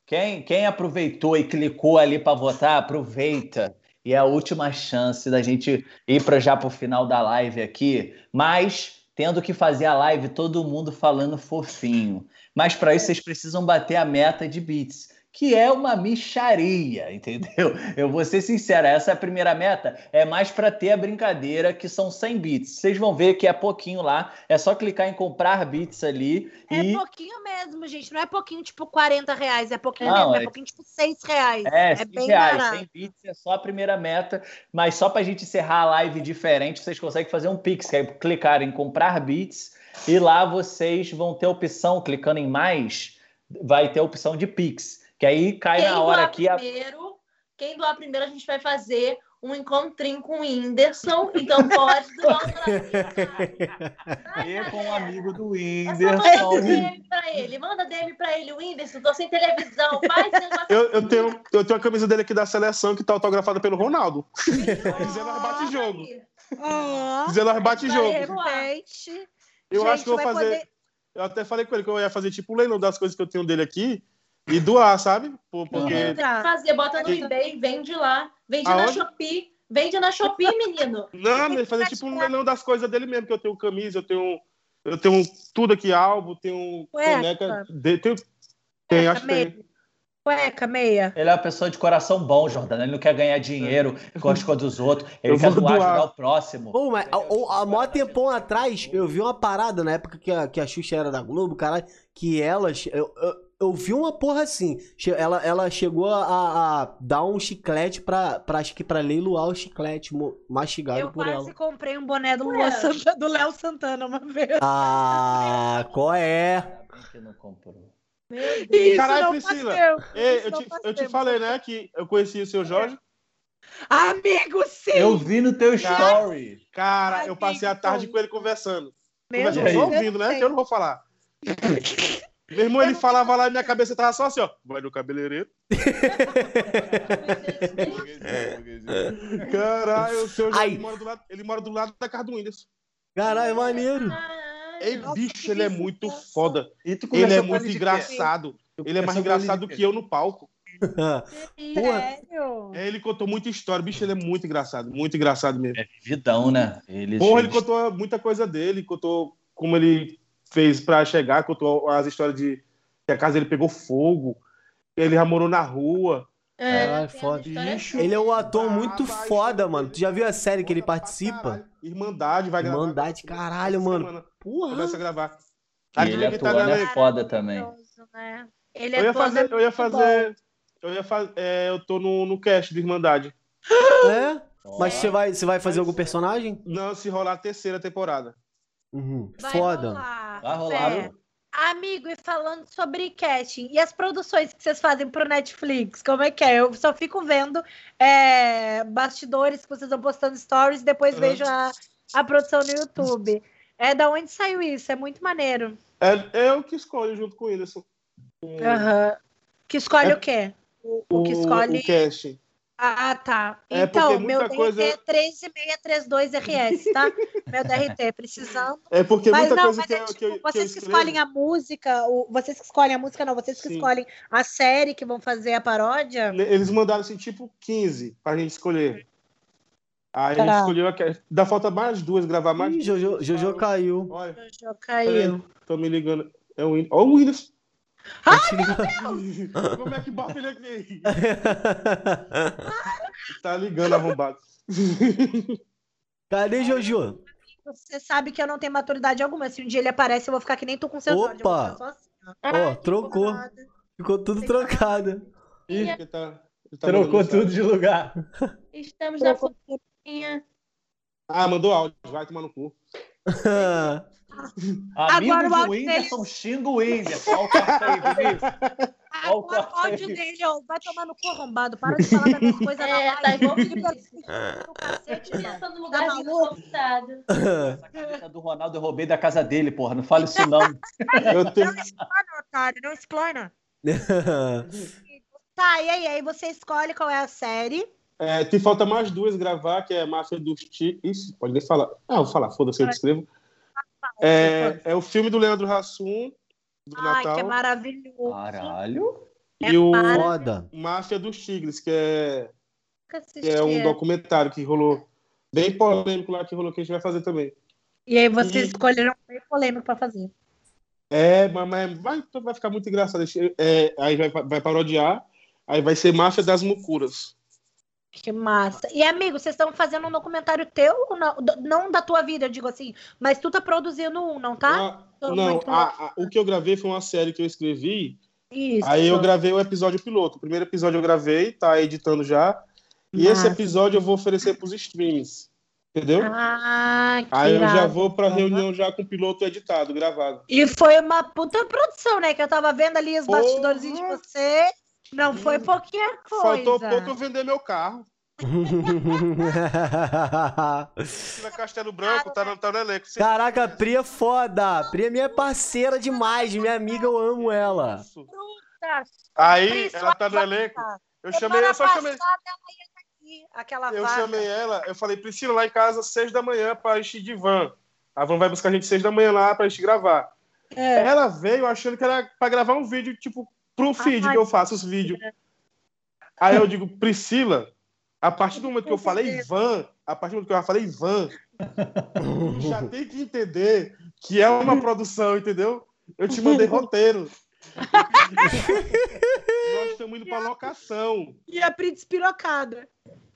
quem, quem aproveitou e clicou ali para votar, aproveita. E é a última chance da gente ir para já para o final da live aqui, mas tendo que fazer a live todo mundo falando fofinho. Mas para isso vocês precisam bater a meta de bits, que é uma micharia, [laughs] entendeu? Eu vou ser sincero, essa é a primeira meta, é mais para ter a brincadeira, que são 100 bits. Vocês vão ver que é pouquinho lá, é só clicar em comprar bits ali É e pouquinho mesmo, gente. Não é pouquinho tipo 40 reais, é pouquinho Não, mesmo. É, é- pouquinho tipo 6 reais. É, É 100 bem reais. barato. 100 bits é só a primeira meta, mas só para a gente encerrar a live diferente, vocês conseguem fazer um Pix, que é clicar em comprar bits e lá vocês vão ter a opção, clicando em mais, vai ter a opção de Pix, que aí cai Quem na hora aqui. a- primeiro, quem doar primeiro, a gente vai fazer um encontrinho com o Whindersson. Então pode doar pra E com um amigo do É Whindersson. DM pra ele. Manda DM pra ele. Whindersson, tô sem televisão. Faz esse negócio. Eu, eu, tenho, eu tenho a camisa dele aqui da seleção que tá autografada pelo Ronaldo. Quiser, nós [laughs] bate jogo. Quiser, nós bate jogo. repente. Eu gente, acho que eu vou fazer. poder- Eu até falei com ele que eu ia fazer tipo um leilão das coisas que eu tenho dele aqui e doar, sabe? Por- Porque. Tá. Fazer, bota no eBay, vende lá. Vende na Aonde? Shopee. Vende na Shopee, menino. Não, ele fazer tipo um leilão das coisas dele mesmo, que eu tenho camisa, eu tenho. Eu tenho tudo aqui, álbum, tenho Cueca. caneca. De, tenho, tem, acho que tem. meia. Cueca, meia. Ele é uma pessoa de coração bom, Jordana. Ele não quer ganhar dinheiro com as coisas dos outros. Ele quer doar, doar. ajudar o próximo. Ô, mas há- há mó tempão atrás, eu vi uma parada na época que a, que a Xuxa era da Globo, caralho, que elas. Eu, eu, eu vi uma porra assim. Ela, ela chegou a, a dar um chiclete pra, pra, acho que pra leiloar o chiclete mastigado Eu por quase ela. comprei um boné do Léo Santana uma vez. Ah, qual é? Que não comprou. Isso Caralho, Priscila. passeu. Ei, eu te, eu te falei, né, que eu conheci o seu Jorge. Amigo, sim! Eu vi no teu Cara, story. Cara, Ai, eu passei a tarde com ele conversando. Meu Conversando só eu ouvindo, né? Que eu não vou falar. [laughs] Meu irmão, ele falava lá e minha cabeça tava só assim, ó. Vai no cabeleireiro. Caralho, o seu Ai. mora do lado, ele mora do lado da casa do Whindersson. Caralho, maneiro. Ei, bicho, ele é muito foda. Tu Ele é muito engraçado. Ele é mais ele engraçado que eu no palco. Porra. Sério? É, ele contou muita história. Bicho, ele é muito engraçado. Muito engraçado mesmo. É vividão, né? Ele, Porra, ele contou muita coisa dele. Contou como ele fez pra chegar. Contou as histórias de que a casa dele pegou fogo. Ele já morou na rua. É, Caralho, foda. Bicho. Ele é um ator muito foda, mano. Tu já viu a série que ele participa? Irmandade, vai gravar. Irmandade, caralho, mano. Semana. Porra. Começa a gravar. Aqui ele ele tá é aí. foda também. Né? Ele Eu ia fazer. Eu ia fazer. Eu ia fazer. É, eu tô no, no cast do Irmandade. [laughs] É? Mas você vai, você vai fazer algum personagem? Não, se rolar a terceira temporada. Uhum. Vai Foda. rolar. Vai rolar. É. Amigo, e falando sobre casting, e as produções que vocês fazem pro Netflix, como é que é? Eu só fico vendo é, bastidores que vocês vão postando stories, depois Uhum. vejo a, a produção no YouTube. É da onde saiu isso? É muito maneiro. É, é eu que escolho junto com o Whindersson. Aham. Que escolhe É- o quê? O, o que escolhe. O casting. Ah, tá. É, então, meu DRT coisa- é 13632RS, tá? meu DRT, [laughs] precisando. É porque Mas muita não, coisa mas que, é tipo, que, eu, que eu vocês que escolhem a música, o- vocês que escolhem a música, não, vocês que Sim. escolhem a série que vão fazer a paródia. Eles mandaram assim, tipo 15 pra gente escolher. Aí a Tá. gente escolheu a. Dá falta mais duas, gravar mais Ih. Jojo, Jojo caiu. Olha, Já caiu. tô me ligando. É o Whindersson. Ó, o Whindersson. Tá te ligando? [laughs] Como é que bota ele aqui? [laughs] Tá ligando arrombado. [laughs] Cadê Jojo? Você sabe que eu não tenho maturidade alguma. Se um dia ele aparece, eu vou ficar que nem tu com seu Jorge, eu vou Opa! só assim, ó. Ó, trocou. Nada. Ficou tudo trocado. Ih, porque tá, tá Trocou tudo de lugar. Estamos na fotinha. Ah, mandou áudio. Vai tomar no cu. Agora o do Whindersson xinga o Whindersson. Olha o corte aí, Vinícius. Olha o Agora o aí. dele, ó, vai tomar no cu arrombado. Para de falar das minhas [laughs] coisas na É, live. [laughs] tá pega no cacete, mano. Senta no lugar Tá do convidado. Essa caneta do Ronaldo eu roubei da casa dele, porra. Não fala isso não. [laughs] Eu tenho... Não explana, otário, não explana. Tá, e aí? Aí você escolhe qual é a série. É, te falta mais duas gravar, que é Máfia dos Tigres. Pode nem falar. Ah, vou falar, foda-se, eu descrevo. É, é o filme do Leandro Hassum, do Ai, que é Natal, maravilhoso. Caralho. É e o maravilhoso. Foda. Máfia dos Tigres, que é, que é um assisti. documentário que rolou, bem polêmico lá, que rolou, que a gente vai fazer também. E aí vocês E- escolheram bem polêmico pra fazer. É, mas, mas vai, vai ficar muito engraçado. É, aí vai, vai parodiar, aí vai ser Máfia das Mucuras. Que massa. E, amigo, vocês estão fazendo um documentário teu ou não? Não da tua vida, eu digo assim. Mas tu tá produzindo um, não tá? Ah, não, a- a- o que eu gravei foi uma série que eu escrevi Isso. Aí eu gravei o episódio piloto. O primeiro episódio eu gravei, tá editando já. E esse Massa. episódio eu vou oferecer pros streams. Entendeu? Ah, que Aí eu já irado. vou pra reunião já com o piloto editado, gravado. E foi uma puta produção, né? Que eu tava vendo ali os Porra! bastidores de você. Não foi pouquinha coisa. Faltou pouco eu vender meu carro. [laughs] Na Castelo Branco, tá no, tá no elenco. Você- Caraca, a Pri é foda. Pri é minha parceira demais. Minha amiga, eu amo ela. Isso. Tá. Aí ela tá no elenco. Eu chamei, eu só chamei. aquela Eu chamei ela, eu falei, Priscila, lá em casa, seis da manhã, pra gente ir de van. A van vai buscar a gente seis da manhã lá pra gente gravar. É. Ela veio achando que era pra gravar um vídeo, tipo, pro feed Ai, que eu faço os vídeos. Aí eu digo, Priscila, a partir do momento que eu falei van, a partir do momento que eu falei van, já [laughs] tem que entender que é uma produção, entendeu? Eu te mandei roteiro. [laughs] Nós estamos indo pra locação. E a Pri despirocada.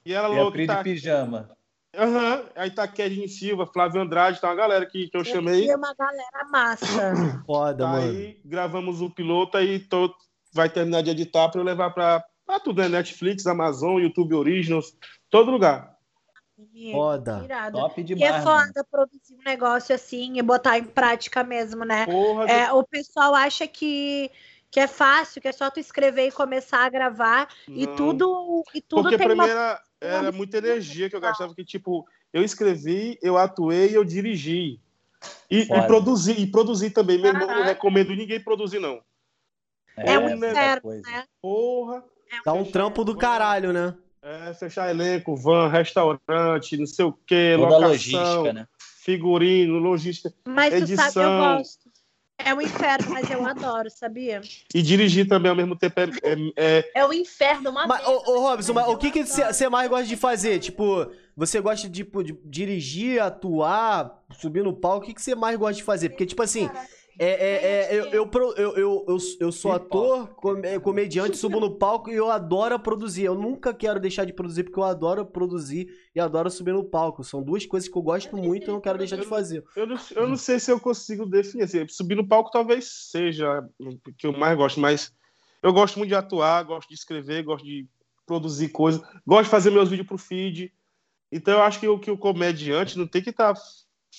E ela E a Pri de tá... pijama. Aham. Aí tá Kevin Silva, Flávio Andrade, tá uma galera que, que eu chamei. E uma galera massa. Foda, Tá mano. aí gravamos o piloto aí tô, vai terminar de editar para eu levar para tudo, né? Netflix, Amazon, YouTube Originals, todo lugar. Foda. Irado. Top E demais. é mano. foda produzir um negócio assim e botar em prática mesmo, né? Porra, É, o pessoal acha que, que é fácil, que é só tu escrever e começar a gravar e não. tudo e tudo Porque tem pra uma mim era, era muita energia que eu gastava, que tipo, eu escrevi, eu atuei, eu dirigi. E, e produzi, e produzi também. Meu irmão, não recomendo ninguém produzir, não. É um É, né, inferno, coisa. né? Porra. Dá um trampo do caralho, né? É, fechar elenco, van, restaurante, não sei o quê, Toda locação, logística, né? figurino, logística. Mas tu sabe, eu Edição. gosto. É um inferno, mas eu adoro, sabia? E dirigir também ao mesmo tempo é- é- é É o inferno, uma Mas, ô, ô Robson, mas o que você mais gosta de fazer? Tipo, você gosta de, tipo, de dirigir, atuar, subir no palco? O que que você mais gosta de fazer? Porque, tipo assim, é, é, é, eu, eu, pro- eu, eu, eu, eu sou ator, é, comediante, subo no palco e eu adoro produzir. Eu nunca quero deixar de produzir porque eu adoro produzir e adoro subir no palco. São duas coisas que eu gosto muito e eu não quero deixar de fazer. Eu não, eu não sei se eu consigo definir. Assim, subir no palco talvez seja o que eu mais gosto, mas eu gosto muito de atuar, gosto de escrever, gosto de produzir coisas, gosto de fazer meus vídeos pro feed. Então eu acho que o, que o comediante não tem que estar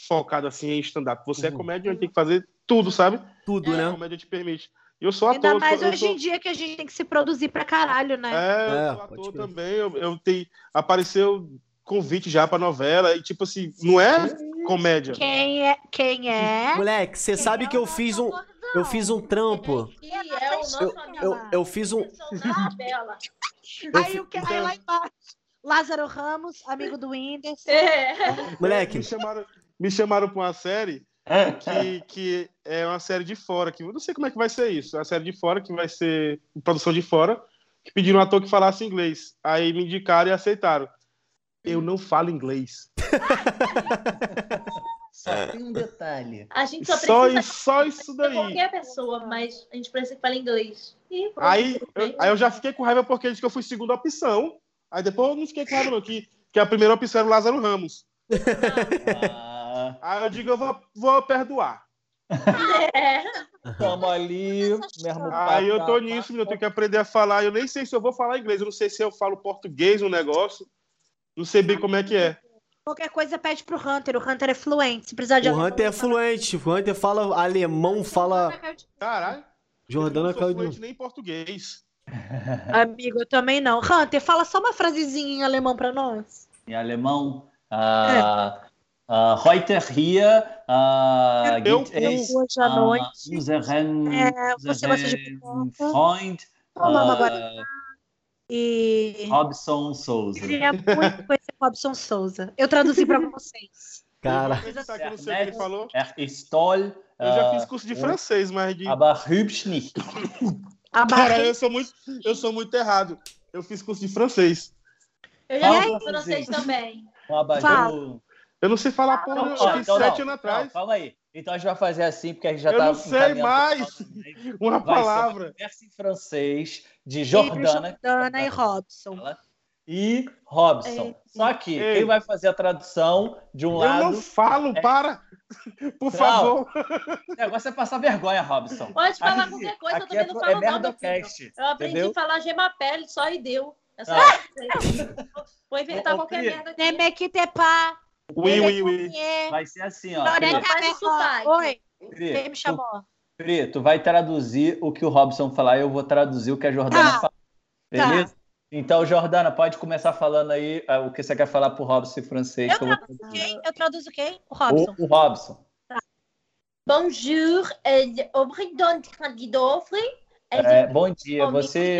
focado assim em stand-up. Você é Uhum. comediante, tem que fazer tudo, sabe? Tudo, A né? comédia te permite. E eu sou Ainda ator. mais eu hoje sou, em dia que a gente tem que se produzir pra caralho, né? É, eu É, sou ator também. Eu, eu tenho, apareceu convite já pra novela e tipo assim, não é comédia. Quem é? Quem é? Moleque, você sabe que eu fiz um, [laughs] eu fiz um trampo. É Eu, eu, eu fiz um. Aí o que aí lá embaixo? Lázaro Ramos, amigo do Whindersson. É. moleque, Me chamaram, me chamaram pra uma série que, [laughs] que é uma série de fora, que eu não sei como é que vai ser isso. É uma série de fora que vai ser produção de fora, que pediram um ator que falasse inglês. Aí me indicaram e aceitaram. Eu não falo inglês. [laughs] Só tem um detalhe. A gente só Só, precisa isso- só isso daí. qualquer pessoa, mas a gente precisa que fale inglês. E pronto, Aí eu, aí eu já fiquei com raiva porque disse que eu fui segunda opção. Aí depois eu não fiquei com raiva, não, que, que a primeira opção era o Lázaro Ramos. Ah, Aí eu digo, eu vou, vou perdoar. É. tamo ali, mesmo Aí eu tô nisso, eu tenho que aprender a falar. Eu nem sei se eu vou falar inglês, eu não sei se eu falo português no negócio. Não sei bem como é que é. Qualquer coisa pede pro Hunter. O Hunter é fluente. Se precisar de O Hunter é fluente. O Hunter fala alemão, fala. Caralho. Jordana eu não caiu sou de fluente nem em português. Amigo, eu também não. Hunter, fala só uma frasezinha em alemão pra nós. Em alemão. ah, ah, heute hier ah, Eu gibt es Hoje à ah, noite. unseren, É, você gosta de? Freund agora. E. Robson Souza. Queria muito conhecer Robson Souza. Eu traduzi pra vocês. Cara. Sabe que eu não sei o que ele falou? Er ist toll, Eu já fiz curso de francês, mas de. aber hübsch nicht. Cara, eu sou muito, eu sou muito errado. Eu fiz curso de francês. Eu já fiz francês também. Um abajur. Eu não sei falar porra, Não, eu então sete não, anos atrás. não, calma aí. Então a gente vai fazer assim, porque a gente já Eu tá não sei mais. [laughs] Uma Vai ser palavra. conversa em francês de Jordana Jordana e Robson. fala, e Robson. É. Só que Ei. quem vai fazer a tradução de um Eu lado. não falo, é- para! [laughs] Por Não. favor. O negócio é passar vergonha, Robson. Pode falar Aqui- qualquer coisa, eu também é, não falo é nada. Eu aprendi entendeu? a falar gemapele só e deu. É só Ah. Vou inventar qualquer merda aqui. Nemequitepá. Ui, ui, ui. Vai ser assim, ó. Lorena Faz sotaque. Oi, Pri, me tu, chamou? Pri, tu vai traduzir o que o Robson falar e eu vou traduzir o que a Jordana Tá. fala. Beleza? Então, Jordana, pode começar falando aí ah, o que você quer falar pro Robson em francês. Eu vou traduzo quem? Eu traduzo quem? O Robson. O, o Robson. Bonjour, euh, obrigado, candidofre. É, bom dia, você.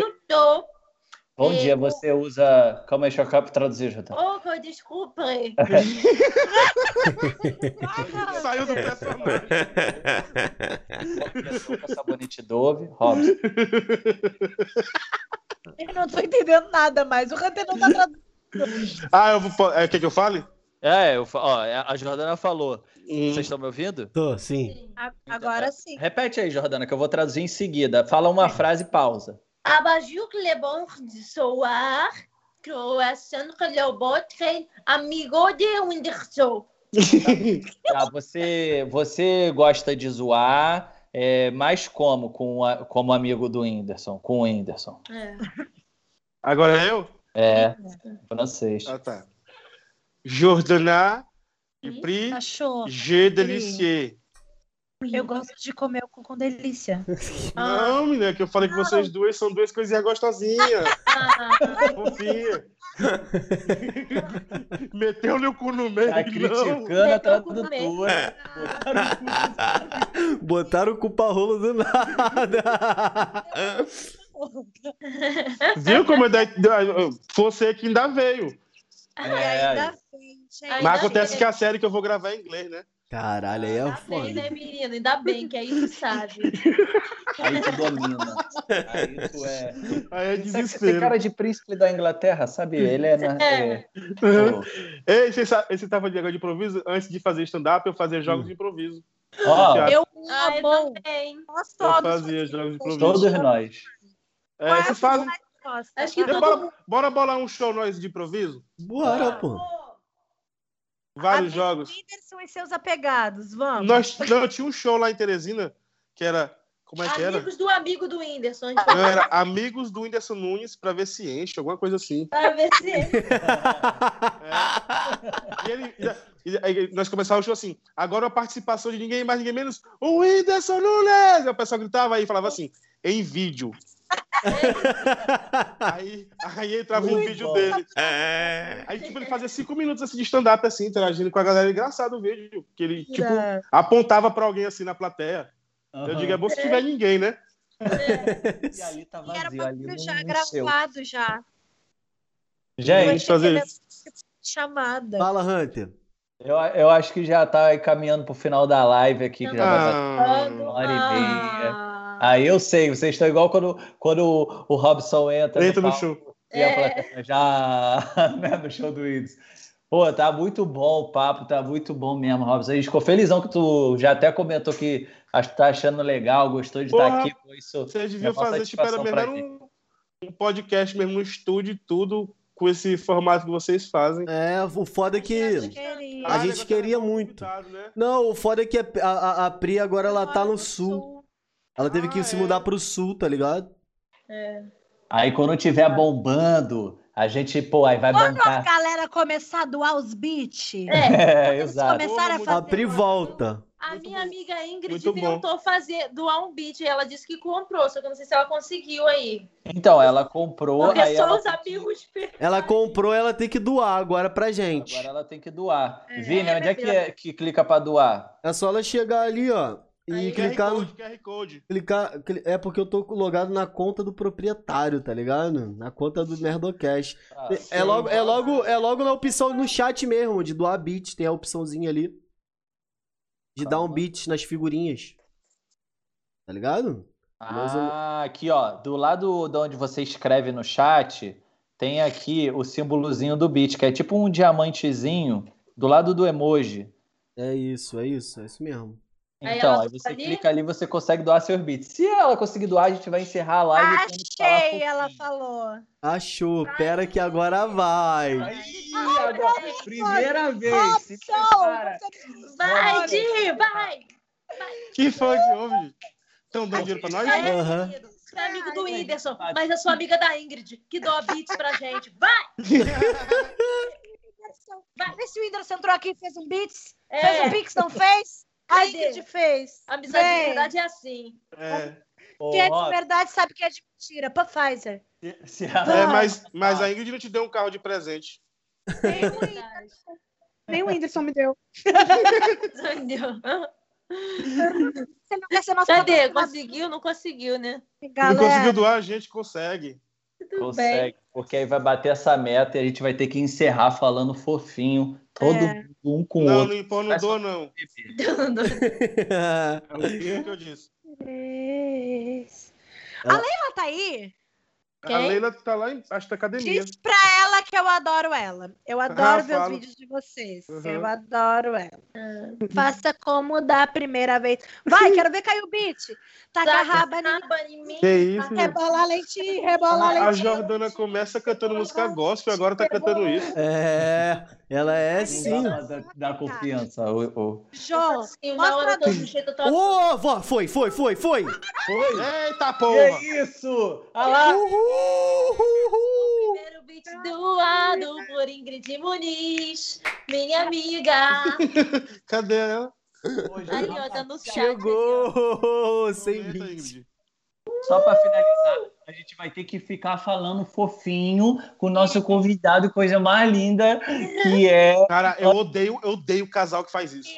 Bom É, dia, você usa. Calma aí, deixa eu traduzir, Jordana. Oh, que desculpe. [laughs] Saiu do personagem. Sabonete Dove, Robson. Eu não tô entendendo nada mais. O Hunter não tá traduzindo. Ah, eu vou. É, quer que eu fale? É, eu, ó, a Jordana falou. Hum. Vocês estão me ouvindo? Tô, sim. A- Agora sim. Repete aí, Jordana, que eu vou traduzir em seguida. Fala uma frase e pausa. Abajur le bon soir, croissant le botre, amigo de Whindersson. [laughs] Tá, você, você gosta de zoar, é, mais como? Com a- como amigo do Whindersson, com o Whindersson. É. Agora é eu? É, francês. Ah, tá. Jordana e? Pri. G delicier. Eu gosto de comer o cu com delícia. [laughs] Ah. Não, menina, que eu falei que vocês duas são duas coisinhas gostosinhas. Ah, Fofinha. [laughs] Meteu-lhe o cu no meio, Tá não. criticando a Meteu o cu no tradutora. [laughs] Botaram o culpa-rolo do nada. Viu como é da... da- você que ainda veio. É, ainda Mas acontece que a série que eu vou gravar é em inglês, né? Caralho, aí é Ainda bem, foda. né, menino? Ainda bem que aí tu sabe. [laughs] Aí tu domina. Aí tu é. Aí é Você desespero. cara de príncipe da Inglaterra, sabe? Ele é. Na, é... Uhum. [laughs] Ei, você, sabe, você tava de negócio de improviso? Antes de fazer stand-up, eu fazia jogos de improviso. Ó, Eu Ah, eu amo. Nós Eu todos. fazia jogos de improviso. todos nós. É, vocês fazem. Nossa, Acho que todo Bora, bora bolar um show nós de improviso? Bora, pô. Vários jogos. Whindersson e seus apegados, vamos. Nós, não, tinha um show lá em Teresina que era. Como é que era? Amigos do amigo do Whindersson. Não, era Amigos do Whindersson Nunes pra ver se enche, alguma coisa assim. pra ver se. E, ele, e- e- aí nós começávamos o show assim. Agora a participação de ninguém mais, ninguém menos. O Whindersson Nunes! Aí o pessoal gritava aí e falava assim, em vídeo. Aí, aí entrava um Muito vídeo bom. dele. Aí, tipo, ele fazia cinco minutos assim, de stand-up, assim, interagindo com a galera. Engraçado o vídeo. Que ele, tipo, É. apontava pra alguém assim na plateia. Eu digo, é bom se tiver ninguém, né? E ali tá E era vazio, pra não já gravado já. Gente, fazer Chamada. Fala, Hunter. eu, eu acho que já tá caminhando pro final da live aqui. Que já vai Ah, uma hora e meia. Ah, Aí eu sei, vocês estão igual quando, quando o, o Robson entra, entra no palco show. e a É. plateia já [laughs] né, no show do Ids. Pô, tá muito bom o papo, tá muito bom mesmo, Robson. A gente ficou felizão que tu já até comentou que tá achando legal, gostou de Porra, estar aqui. Pô, isso Vocês é deviam uma fazer, tipo, era melhor um, um podcast mesmo, um estúdio e tudo, com esse formato que vocês fazem. É, o foda é que. Queria. A gente queria muito. Não, o foda é que a, a, a Pri agora ela tá no sul. Ela teve que Ah, se é. mudar pro sul, tá ligado? Aí quando tiver bombando, a gente, pô, aí vai Quando a bancar. galera começar a doar os beats, É, eles [laughs] exato. começaram a A fazer. Pri volta. A Muito minha bom. amiga Ingrid Muito bom. tentou fazer, doar um beat. Ela disse que comprou, só que eu não sei se ela conseguiu aí. Então, ela comprou, Porque aí só ela os amigos Ela comprou, ela tem que doar agora pra gente. Agora ela tem que doar. É, Vini, onde é que, meu é que clica pra doar? É só ela chegar ali, ó. E Aí, clicar QR no. Code, QR Code. Clicar, cli- é porque eu tô logado na conta do proprietário, tá ligado? Na conta do Merdocast. Ah, É logo, é logo, é logo na opção no chat mesmo, de doar bits, tem a opçãozinha ali. De dar um Calma. bits nas figurinhas. Tá ligado? Ah, aqui, ó. Do lado de onde você escreve no chat, tem aqui o símbolozinho do bit, que é tipo um diamantezinho do lado do emoji. É isso, é isso, é isso mesmo. Aí Então, ela aí você ali? clica ali, você consegue doar seus bits. Se ela conseguir doar, a gente vai encerrar a live. Achei, ela falou. Achou, pera que agora vai. Ih, agora, primeira vez. Se Show! prepara. Vai, Di, vai! Que foi que houve? gente? Estão dando dinheiro pra nós? É, Aham. querido. Você é amigo do Whindersson, mas eu sou amiga da Ingrid, que doa beats pra gente. Vai! [laughs] Vai, vê se o Whindersson entrou aqui e fez um beats. É, Fez um pix, não fez? A Cadê? Ingrid fez. amizade Vem. de verdade é assim. É, Quem é de verdade sabe que é de mentira. Pra Pfizer. se- se é, mas, mas a Ingrid não te deu um carro de presente. É. Nem o Whindersson me deu. Entendeu? [laughs] Você não quer ser nosso Cadê? Conseguiu? Não conseguiu, né? Não galera. conseguiu doar, a gente consegue. Tudo Consegue, porque aí vai bater essa meta e a gente vai ter que encerrar falando fofinho, todo É. um com o Não, outro. não impõe, não doa, não. [laughs] [laughs] É o que eu disse. A Leila tá aí? A Quem? Leila tá lá embaixo da academia. Diz pra ela que eu adoro ela. Eu adoro Ah, ver os vídeos de vocês. Uhum. Eu adoro ela. Faça como da primeira vez. Vai, quero ver cair o beat. Taca a raba em mim. Raba em mim. Que isso? Rebola lentinho, rebola A lentinho. Jordana começa cantando música gospel, agora tá cantando isso. É, ela é sim. Dá, dá confiança. O... Jô, Sim, na hora do jeito eu tô Ô, vó, foi, foi, foi, foi. Eita Que porra! isso? Olha lá. Uhul, uhul. Primeiro beat doado por Ingrid Muniz, minha amiga. [laughs] Cadê ela? Ali, ó, tá no chat. Chegou, sem beat. Só para finalizar, a gente vai ter que ficar falando fofinho com o nosso convidado, coisa mais linda, que é. Cara, eu odeio, eu odeio o casal que faz isso.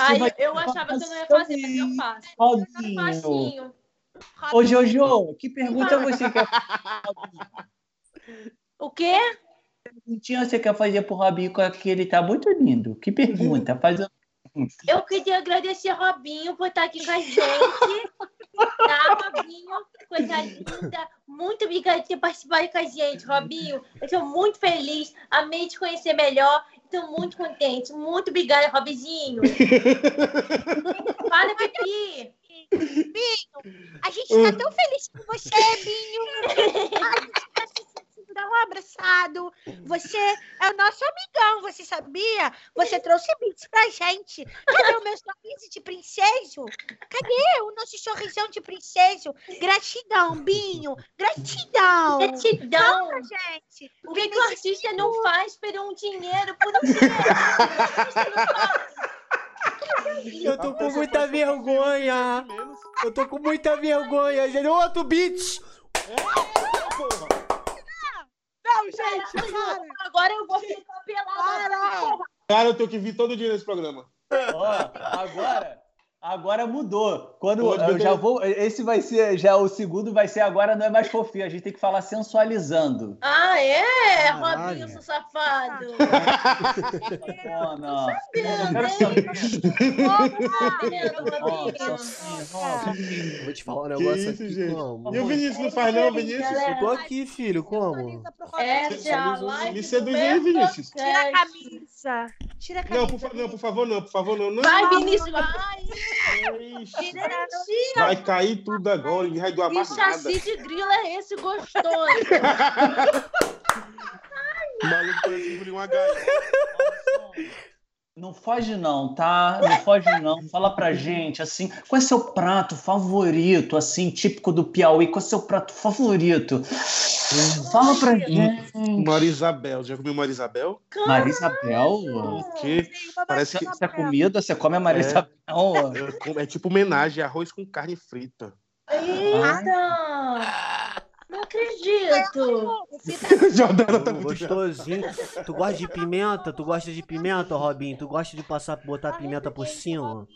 Aí vai eu achava que eu não ia fazer, mas eu faço. Robinho. Ô, Jojo, que pergunta [laughs] você quer O quê? perguntinha você quer fazer pro Robinho, que ele tá muito lindo? Que pergunta? Faz a Eu queria agradecer Robinho por estar aqui com a gente. Tá, Robinho? Coisa linda. Muito obrigada por ter participado com a gente, Robinho. Eu estou muito feliz. Amei te conhecer melhor. Estou muito contente. Muito obrigada, Robinho. [laughs] Fala, Pipi. a gente tá tão feliz com você, Binho. A gente tá se sentindo dar um abraçado. Você é o nosso amigão, você sabia? Você trouxe beats pra gente. Cadê o meu sorriso de princeso? Cadê o nosso sorrisão de princeso? Gratidão, Binho. Gratidão. Gratidão. Gente. O que, que o artista não faz por um dinheiro? Por um dinheiro. O artista não faz. Eu tô com muita vergonha. Eu tô com muita vergonha, gente. Outro beat. Não, gente, para. Agora eu vou ficar pelada. Para. Cara, eu tenho que vir todo dia nesse programa. Ó, agora, Agora mudou. Quando Pode eu já vou. Esse vai ser. Já o segundo vai ser agora, não é mais fofinho. A gente tem que falar sensualizando. Ah, é? Robinho, seu safado. Oh, [laughs] não. Eu Vou te falar um Que negócio isso, aqui, gente? como? E o Vinícius não faz, não, Vinícius? Eu tô aqui, filho, como? Essa é a Me live seduz do aí, Vinícius. Tira a camisa. Tira a camisa. Não, por, não, por favor, não, por favor, não. não. Vai, Vinícius, vai. Vai cair tudo agora, ninguém vai doar Que mais nada. chassi de grilo é esse gostoso? [laughs] O maluco parece engolir uma gaia. Não foge não, tá? Não foge não. Fala pra gente, assim, qual é seu prato favorito, assim, típico do Piauí? Qual é seu prato favorito? Fala pra gente. Marisabel, já comeu Marisabel? Marisabel? O quê? Parece que- Isso é comida? Você come a Marisabel? É, é tipo homenagem, arroz com carne frita. Eita! Não acredito. [laughs] Jordana tá muito Gostosinho. Tu gosta de pimenta? Tu gosta de pimenta, Robinho? Tu gosta de passar, botar pimenta por cima?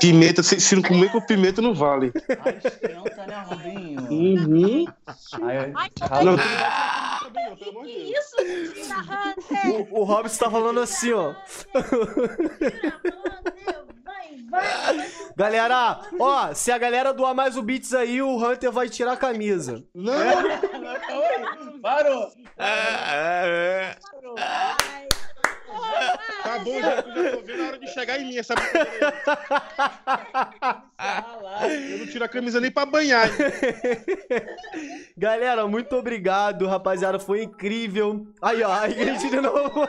Pimenta, se, se não comer com pimenta, não vale. Ai, esquenta, né, Robinho? Uhum. Ai, Não, Que isso? O, o Robson tá falando assim, ó. Vai, [laughs] vai. Galera, ó, se a galera doar mais o Beats aí, o Hunter vai tirar a camisa. Não, [laughs] Parou! tá bom, já, já tô vendo a hora de chegar em mim essa. Eu não tiro a camisa nem pra banhar. Galera, muito obrigado, rapaziada. Foi incrível. Aí, ó, a gente de novo.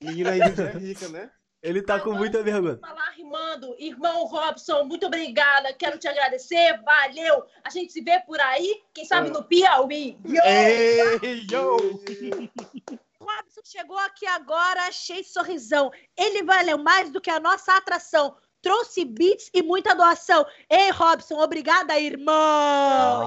Menina é rica, né? Ele tá com muita vergonha. falar rimando. Irmão Robson, muito obrigada. Quero te agradecer. Valeu. A gente se vê por aí. Quem sabe no Piauí. Ei, yo! [laughs] Robson chegou aqui agora, cheio de sorrisão. Ele valeu mais do que a nossa atração. Trouxe beats e muita doação. Ei, Robson, obrigada, irmão.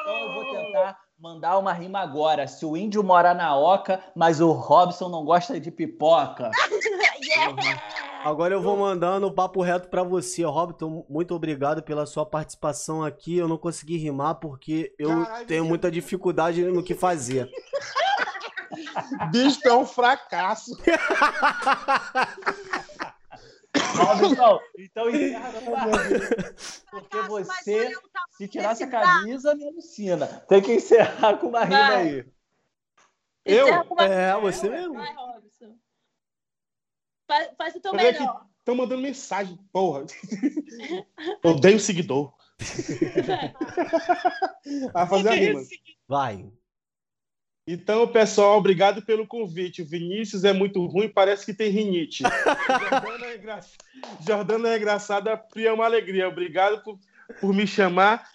Então eu vou tentar mandar uma rima agora. Se o índio mora na oca, mas o Robson não gosta de pipoca. [laughs] Agora eu vou mandando o papo reto pra você, Robson. Muito obrigado pela sua participação aqui. Eu não consegui rimar porque eu Caralho, tenho muita dificuldade no que fazer. [laughs] Bicho, é um fracasso. [laughs] Robson, então [laughs] encerra com uma rima. Porque você, tamanho se tirar essa desse braço. camisa, me alucina. Tem que encerrar com uma rima Vai. aí. Eu? Encerra É, você mesmo. Vai, Robson. Faz, faz o teu Olha aqui. melhor. Estão mandando mensagem, porra. [laughs] Odeio seguidor. [laughs] a fazer a rima. Vai. Então, pessoal, obrigado pelo convite. O Vinícius é muito ruim, parece que tem rinite. Jordana é, engra... Jordana é engraçada, Pri é uma alegria. Obrigado por, por me chamar,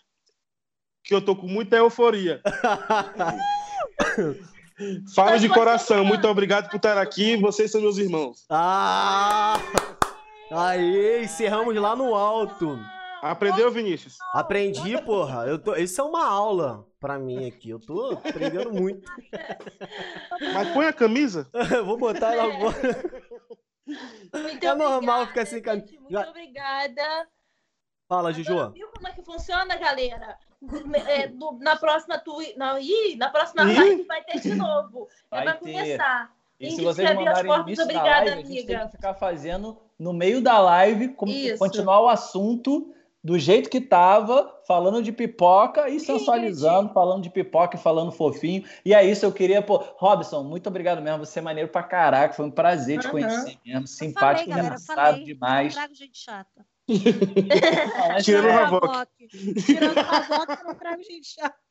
que eu tô com muita euforia. [laughs] Falo de coração, muito obrigado por estar aqui. Vocês são meus irmãos. Ah! Aí, encerramos lá no alto. Aprendeu, Vinícius? Aprendi, porra. Eu tô... Isso é uma aula pra mim aqui. Eu tô aprendendo muito. Mas põe a camisa. [laughs] Vou botar ela agora. Muito É normal obrigada, ficar sem camisa. Muito obrigada. Fala, Agora, Juju. Viu como é que funciona, galera? É, do- na próxima tu, na, ih, na próxima Ih. live vai ter de novo. É, Vai vai ter. começar. E se vocês mandarem fotos, início da obrigada, live, a gente tem amiga. que ficar fazendo no meio da live, como continuar o assunto do jeito que tava, falando de pipoca e sensualizando, falando de pipoca e falando fofinho. E é isso, eu queria, pô, Robson, muito obrigado mesmo, você é maneiro pra caraca, foi um prazer te Aham. conhecer mesmo, Eu simpático, falei, galera, engraçado falei. demais. Não trago gente chata. [laughs] [laughs] Tirando o Havoc. Tirando o Havoc, eu não trago gente chata.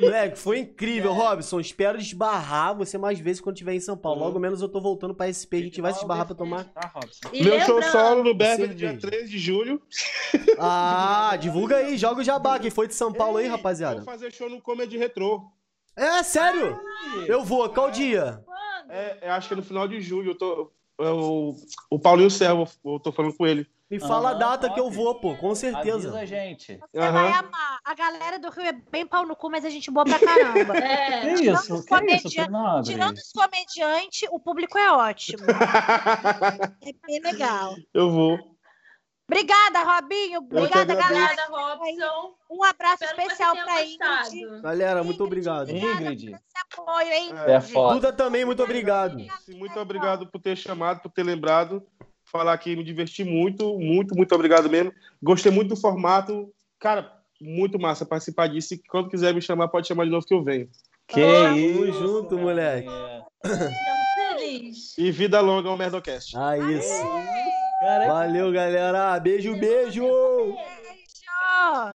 Moleque, foi incrível, Robson. Espero esbarrar você mais vezes quando estiver em São Paulo. Uhum. Logo menos eu tô voltando pra SP. A gente vai se esbarrar pra tomar. Tá, Robson? Meu show solo no Beverly, dia 13 de julho. Ah, divulga aí, joga o jabá. Quem foi de São Paulo aí, Vou rapaziada? fazer show no Comedy Retro. É, sério? Eu vou, qual dia? quando? É, eu acho que é no final de julho. Eu tô... o, o Paulinho Serra, eu, eu tô falando com ele. Me fala a Aham, data que eu vou, pô, com certeza. Avisa a gente. Você Aham. vai amar. A galera do Rio é bem pau no cu, mas a gente boa pra caramba. [laughs] É. Que Tirando isso? os Que isso, comedia- Fernandes? Tirando os comediantes, o público é ótimo. [laughs] É bem legal. eu vou. Obrigada, Robinho. Obrigada, galera. Obrigada, Robson. Um abraço especial pra Ingrid. Galera, muito obrigado. Ingrid. Esse apoio, hein? É foda. Duda também, muito obrigado. Sim, Muito obrigado por ter chamado, por ter lembrado. Falar aqui, me diverti muito, muito, muito obrigado mesmo. Gostei muito do formato. Cara, muito massa participar disso. E quando quiser me chamar, pode chamar de novo que eu venho. Que Tamo isso. junto, moleque. Ficamos felizes. E vida longa ao Merdocast. Ah, isso. Cara, Valeu, galera. Beijo, beijo. Beijo!